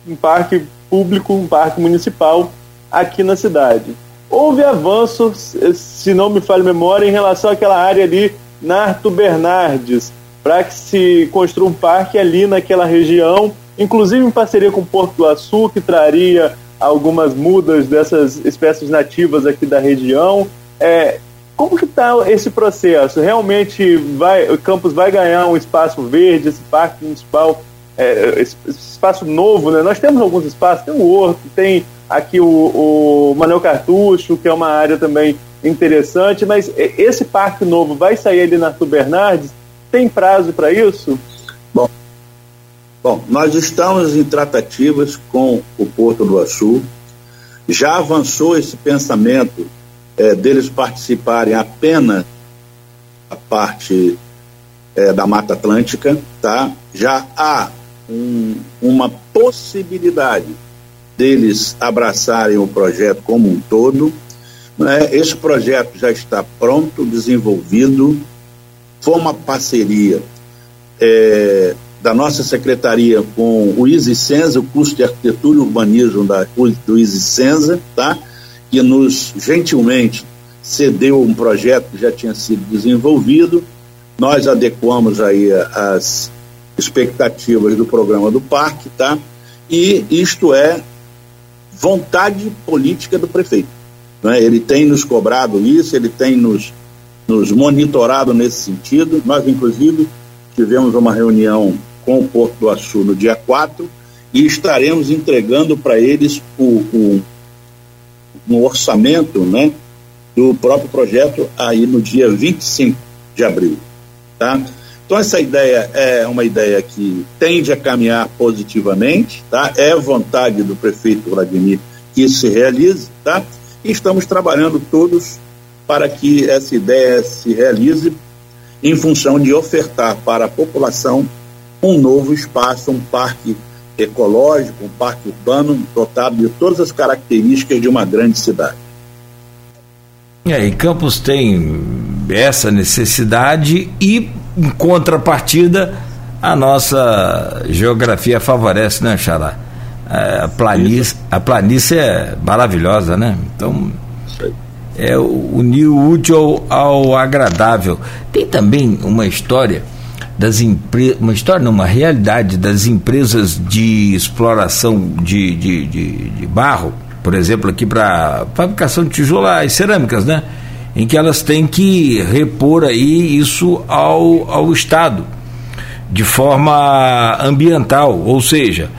um parque público, um parque municipal aqui na cidade. Houve avanço, se não me falha a memória, em relação àquela área ali na Arthur Bernardes, para que se construa um parque ali naquela região, inclusive em parceria com Porto do Açu, que traria algumas mudas dessas espécies nativas aqui da região. É, como que está esse processo? Realmente vai, o campus vai ganhar um espaço verde, esse parque municipal, é, espaço novo, né? Nós temos alguns espaços, tem o Horto, tem aqui o, o Manuel Cartucho, que é uma área também interessante, mas esse parque novo vai sair ali na Arthur Bernardes? Tem prazo para isso? Bom, bom, nós estamos em tratativas com o Porto do Açu. Já avançou esse pensamento é, deles participarem apenas a parte é, da Mata Atlântica, tá? Já há um, uma possibilidade deles abraçarem o projeto como um todo. Né? Esse projeto já está pronto, desenvolvido, foi uma parceria é, da nossa secretaria com o ISICENSA, o curso de arquitetura e urbanismo da, do ISICENSA, tá? que nos gentilmente cedeu um projeto que já tinha sido desenvolvido. Nós adequamos aí as expectativas do programa do parque, tá? E isto é vontade política do prefeito. Né? Ele tem nos cobrado isso, ele tem nos, nos monitorado nesse sentido. Nós, inclusive, tivemos uma reunião com o Porto do Açu no dia 4 e estaremos entregando para eles o, o, um orçamento né, do próprio projeto aí no dia 25 de abril. Tá? Então essa ideia é uma ideia que tende a caminhar positivamente, tá? É vontade do prefeito Vladimir que isso se realize, tá? E estamos trabalhando todos para que essa ideia se realize em função de ofertar para a população um novo espaço, um parque ecológico, um parque urbano dotado de todas as características de uma grande cidade. É, e Campos tem essa necessidade e em contrapartida, a nossa geografia favorece, né, Xará? É, a planície, a planície é maravilhosa, né? Então, é unir o útil ao, agradável. Tem também uma história das empresas, uma história, não, uma realidade das empresas de exploração de, de, de, de barro, por exemplo, aqui para fabricação de tijolos e cerâmicas, né? Em que elas têm que repor aí isso ao, ao Estado, de forma ambiental, ou seja,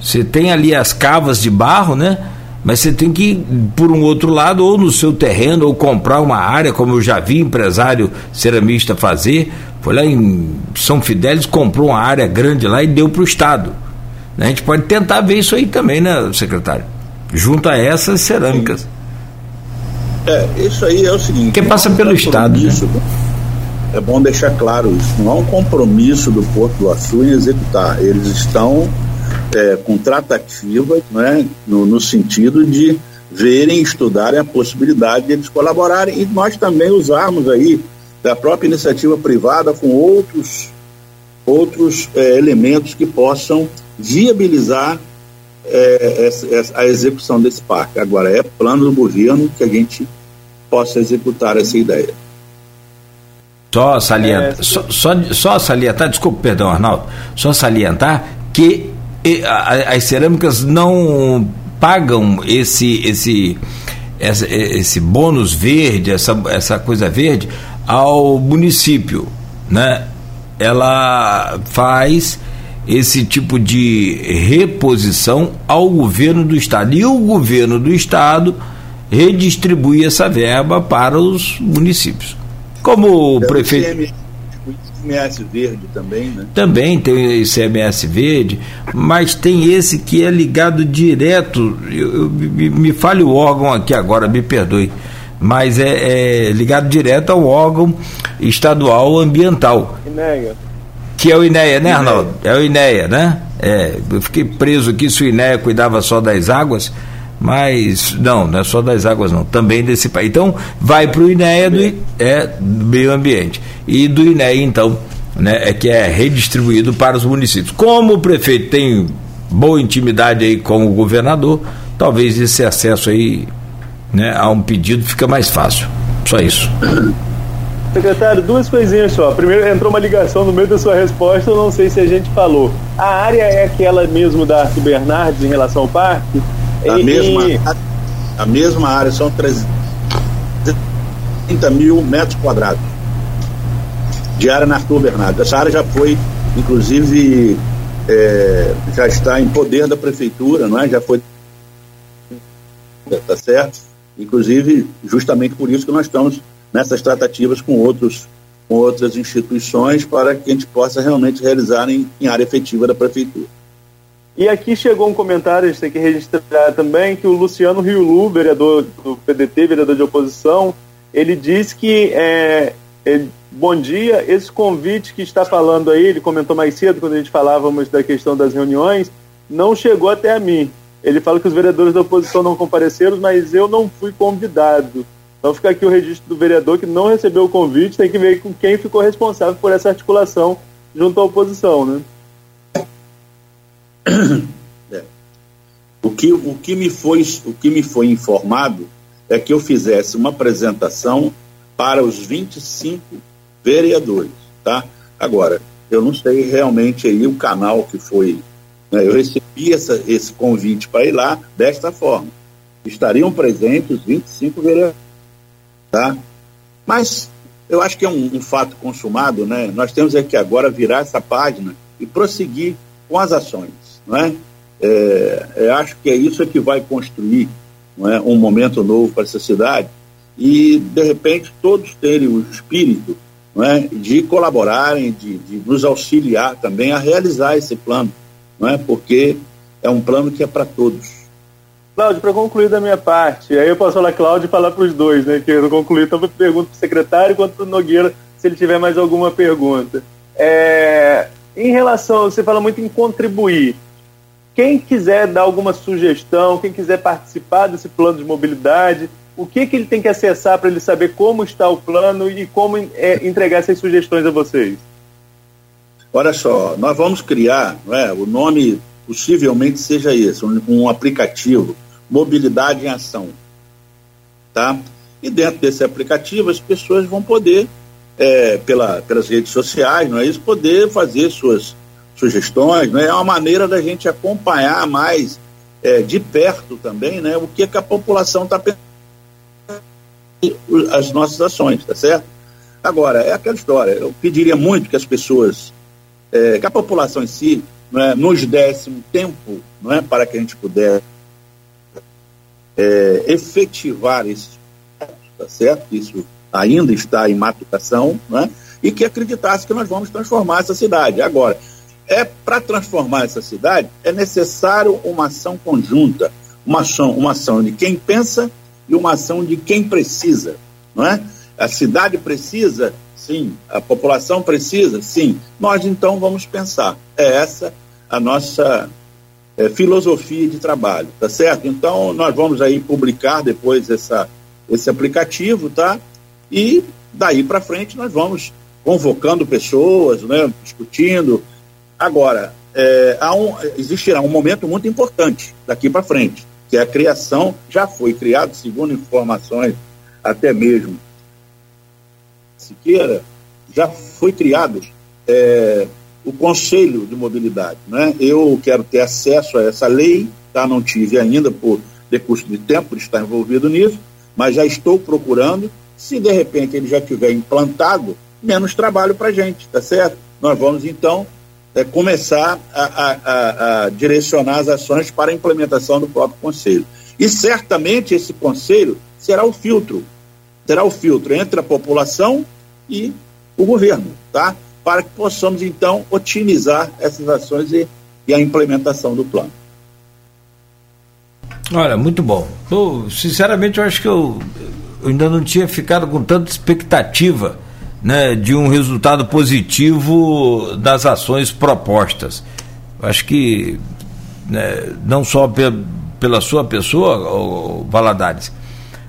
você tem ali as cavas de barro, né? Mas você tem que por um outro lado, ou no seu terreno, ou comprar uma área, como eu já vi empresário ceramista fazer. Foi lá em São Fidélis, comprou uma área grande lá e deu para o Estado. A gente pode tentar ver isso aí também, né, secretário? Junto a essas cerâmicas. É, isso aí é o seguinte. Que passa pelo Estado. Né? É bom deixar claro isso. Não há um compromisso do Porto do Açu em executar. Eles estão é, com tratativa né, no, no sentido de verem, estudarem a possibilidade de eles colaborarem e nós também usarmos aí da própria iniciativa privada com outros outros é, elementos que possam viabilizar é, essa, essa, a execução desse parque. Agora, é plano do governo que a gente possa executar essa ideia. Só salientar, é, só, só, só salientar, desculpa, perdão, Arnaldo, só salientar que as cerâmicas não pagam esse esse esse, esse bônus verde, essa, essa coisa verde ao município, né? Ela faz esse tipo de reposição ao governo do estado e o governo do estado redistribui essa verba para os municípios. Como o é prefeito ICMS verde também, né? Também tem ICMS verde, mas tem esse que é ligado direto. Eu, eu, me, fale o órgão aqui agora, me perdoe, mas é, é ligado direto ao órgão estadual ambiental. INEA. Que é o INEA, né, Arnaldo? É o INEA, né? É, eu fiquei preso aqui se o INEA cuidava só das águas mas não, não é só das águas não, também desse país. Então vai para o INEA do, é, do meio ambiente e do INEA então, né, é que é redistribuído para os municípios. Como o prefeito tem boa intimidade aí com o governador, talvez esse acesso aí, né, a um pedido fica mais fácil. Só isso. Secretário, duas coisinhas só. Primeiro, entrou uma ligação no meio da sua resposta, eu não sei se a gente falou. A área é aquela mesmo da Arthur Bernardes em relação ao parque? A, e, mesma, a, a, mesma área são 330 mil metros quadrados de área na Arthur Bernardo. Essa área já foi, inclusive, é, já está em poder da prefeitura, não é? Já foi. Tá certo? Inclusive, justamente por isso que nós estamos nessas tratativas com outros com outras instituições para que a gente possa realmente realizar em, em área efetiva da prefeitura. E aqui chegou um comentário, a gente tem que registrar também, que o Luciano Riulu, vereador do PDT, vereador de oposição, ele diz que, é, ele, bom dia, esse convite que está falando aí, ele comentou mais cedo, quando a gente falávamos da questão das reuniões, não chegou até a mim. Ele fala que os vereadores da oposição não compareceram, mas eu não fui convidado. Então fica aqui o registro do vereador que não recebeu o convite, tem que ver com quem ficou responsável por essa articulação junto à oposição, né? É. O, que, o, que me foi, o que me foi informado é que eu fizesse uma apresentação para os 25 vereadores, tá? Agora, eu não sei realmente aí o canal que foi. Né? Eu recebi essa, esse convite para ir lá desta forma. Estariam presentes os 25 vereadores, tá? Mas eu acho que é um, um fato consumado, né? Nós temos aqui agora virar essa página e prosseguir com as ações. Não é? É, é, acho que é isso que vai construir é, um momento novo para essa cidade e, de repente, todos terem o espírito é, de colaborarem, de, de nos auxiliar também a realizar esse plano, não é? porque é um plano que é para todos. Cláudio, para concluir da minha parte, aí eu posso falar Cláudio e falar para os dois, né? Que eu não concluí, então eu pergunto para o secretário quanto para o Nogueira se ele tiver mais alguma pergunta. É, em relação, você fala muito em contribuir. Quem quiser dar alguma sugestão, quem quiser participar desse plano de mobilidade, o que, que ele tem que acessar para ele saber como está o plano e como é, entregar essas sugestões a vocês? Olha só, nós vamos criar, é, o nome possivelmente seja esse, um, um, aplicativo, Mobilidade em Ação. Tá? E dentro desse aplicativo as pessoas vão poder, é, pela, pelas redes sociais, não é isso, poder fazer suas sugestões, né? é uma maneira da gente acompanhar mais é, de perto também né? o que, que a população está pensando. as nossas ações, tá certo? Agora, é aquela história, eu pediria muito que as pessoas, é, que a população em si, é, nos desse um tempo não é, para que a gente pudesse é, efetivar esse tá certo? Isso ainda está em matucação, né? e que acreditasse que nós vamos transformar essa cidade. Agora, é para transformar essa cidade é necessário uma ação conjunta, uma ação, uma ação de quem pensa e uma ação de quem precisa, não é? A cidade precisa, sim. A população precisa, sim. Nós então vamos pensar. É essa a nossa é, filosofia de trabalho, tá certo? Então nós vamos aí publicar depois essa, esse aplicativo, tá? E daí para frente nós vamos convocando pessoas, né, discutindo. Agora, é, um, existirá um momento muito importante daqui para frente, que é a criação, já foi criado, segundo informações até mesmo Siqueira, já foi criado é, o Conselho de Mobilidade. Né? Eu quero ter acesso a essa lei, tá? não tive ainda por decurso de tempo de estar envolvido nisso, mas já estou procurando. Se de repente ele já tiver implantado, menos trabalho para a gente, tá certo? Nós vamos então é, começar a, a, a, a, direcionar as ações para a implementação do próprio conselho. E certamente esse conselho será o filtro, será o filtro entre a população e o governo, tá? Para que possamos então otimizar essas ações e, e a implementação do plano. Olha, muito bom. Eu, sinceramente, eu acho que eu, eu ainda não tinha ficado com tanta expectativa né, de um resultado positivo das ações propostas. Acho que né, não só pe pela sua pessoa, Valadares,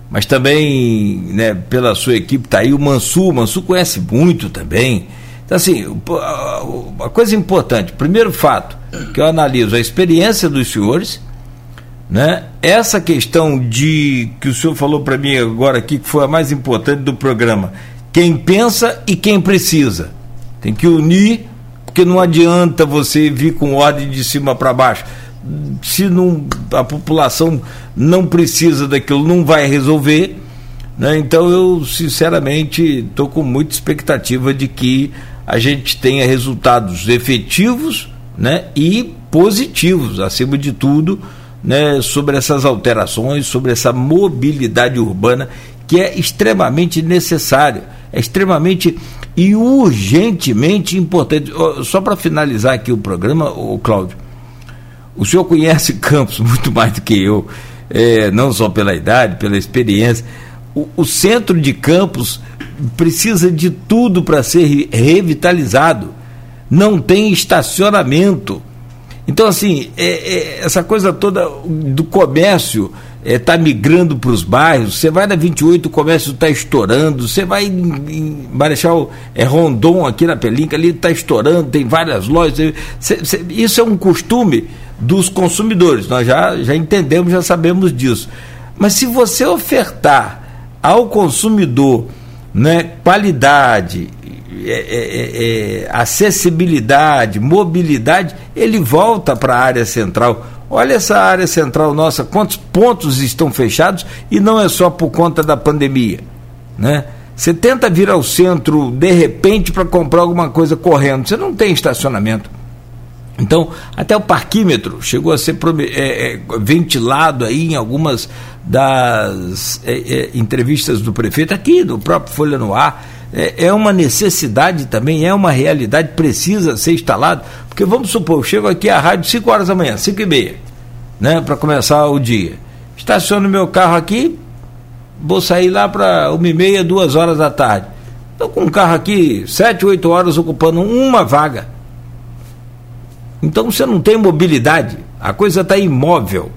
mas também né, pela sua equipe, está aí o Mansu, o Mansu conhece muito também. Então, assim, a coisa importante, primeiro fato que eu analiso, a experiência dos senhores, né? Essa questão de que o senhor falou para mim agora aqui, que foi a mais importante do programa, quem pensa e quem precisa. Tem que unir, porque não adianta você vir com ordem de cima para baixo. Se não, a população não precisa daquilo, não vai resolver. Né? Então eu, sinceramente, estou com muita expectativa de que a gente tenha resultados efetivos né? e positivos, acima de tudo né, sobre essas alterações, sobre essa mobilidade urbana que é extremamente necessária, é extremamente e urgentemente importante. Só para finalizar aqui o programa, o Cláudio, o senhor conhece Campos muito mais do que eu, é, não só pela idade, pela experiência. O, centro de Campos precisa de tudo para ser revitalizado. Não tem estacionamento então, assim, é, é, essa coisa toda do comércio está é, migrando para os bairros. Você vai na 28, o comércio está estourando. Você vai em, em Marechal é, Rondon, aqui na Pelinca, ali está estourando, tem várias lojas. Cê, cê, isso é um costume dos consumidores. Nós já, já entendemos, já sabemos disso. Mas se você ofertar ao consumidor né, qualidade, é, é, é, é, acessibilidade, mobilidade, ele volta para a área central. Olha essa área central nossa, quantos pontos estão fechados e não é só por conta da pandemia, né? Você tenta vir ao centro de repente para comprar alguma coisa correndo, você não tem estacionamento. Então, até o parquímetro chegou a ser é, é, ventilado aí em algumas das é, é, entrevistas do prefeito, aqui do próprio Folha no Ar é, é uma necessidade também, é uma realidade, precisa ser instalado. Porque vamos supor, eu chego aqui à rádio 5 horas da manhã, 5 e meia, né, para começar o dia. Estaciono meu carro aqui, vou sair lá para uma e meia, duas horas da tarde. Estou com um carro aqui, 7, 8 horas ocupando uma vaga. Então você não tem mobilidade, a coisa está imóvel.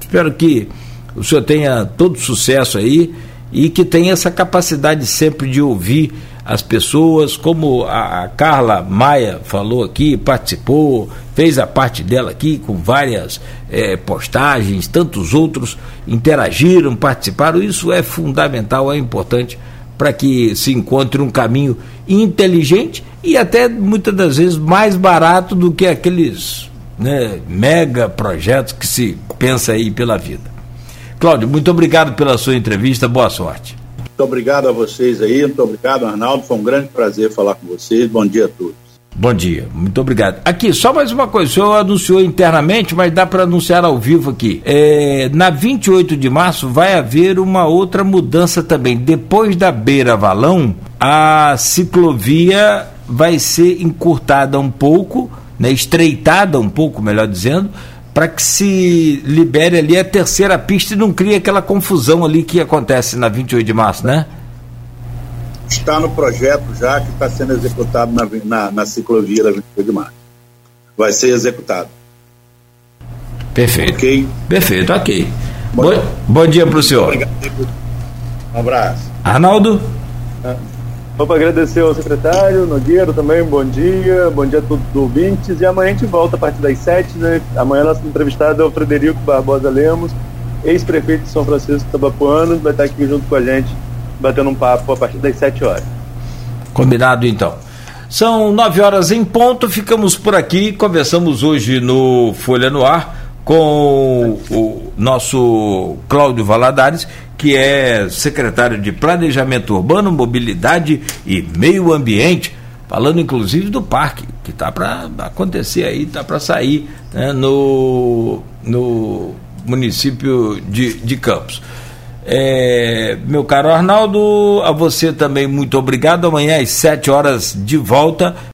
Espero que o senhor tenha todo sucesso aí e que tem essa capacidade sempre de ouvir as pessoas, como a, a, Carla Maia falou aqui, participou, fez a parte dela aqui com várias é, postagens, tantos outros interagiram, participaram. Isso é fundamental, é importante para que se encontre um caminho inteligente e até muitas das vezes mais barato do que aqueles né, mega projetos que se pensa aí pela vida. Cláudio, muito obrigado pela sua entrevista, boa sorte. Muito obrigado a vocês aí, muito obrigado, Arnaldo. Foi um grande prazer falar com vocês. Bom dia a todos. Bom dia, muito obrigado. Aqui, só mais uma coisa, o senhor anunciou internamente, mas dá para anunciar ao vivo aqui. É, na 28 de março vai haver uma outra mudança também. Depois da Beira Valão, a ciclovia vai ser encurtada um pouco, né, estreitada um pouco, melhor dizendo, para que se libere ali a terceira pista e não crie aquela confusão ali que acontece na 28 de março, né? Está no projeto já que está sendo executado na, na, na ciclovia da 28 de março. Vai ser executado. Perfeito. Ok? Perfeito, ok. Bom, bom, bom dia para o senhor. Obrigado. Um abraço. Arnaldo? Ah. Vou para agradecer ao secretário, Nogueira também, bom dia, bom dia a todos os ouvintes. E amanhã a gente volta a partir das 7, né? Amanhã nosso entrevistado é o Frederico Barbosa Lemos, ex-prefeito de São Francisco Tabapuano, vai estar aqui junto com a gente, batendo um papo a partir das 7 horas. Combinado então. São 9 horas em ponto, ficamos por aqui, conversamos hoje no Folha no Ar com o nosso Cláudio Valadares, que é secretário de Planejamento Urbano, Mobilidade e Meio Ambiente, falando inclusive do parque, que está para acontecer aí, está para sair né, no, no município de, de Campos. É, meu caro Arnaldo, a você também muito obrigado. Amanhã às 7 horas de volta.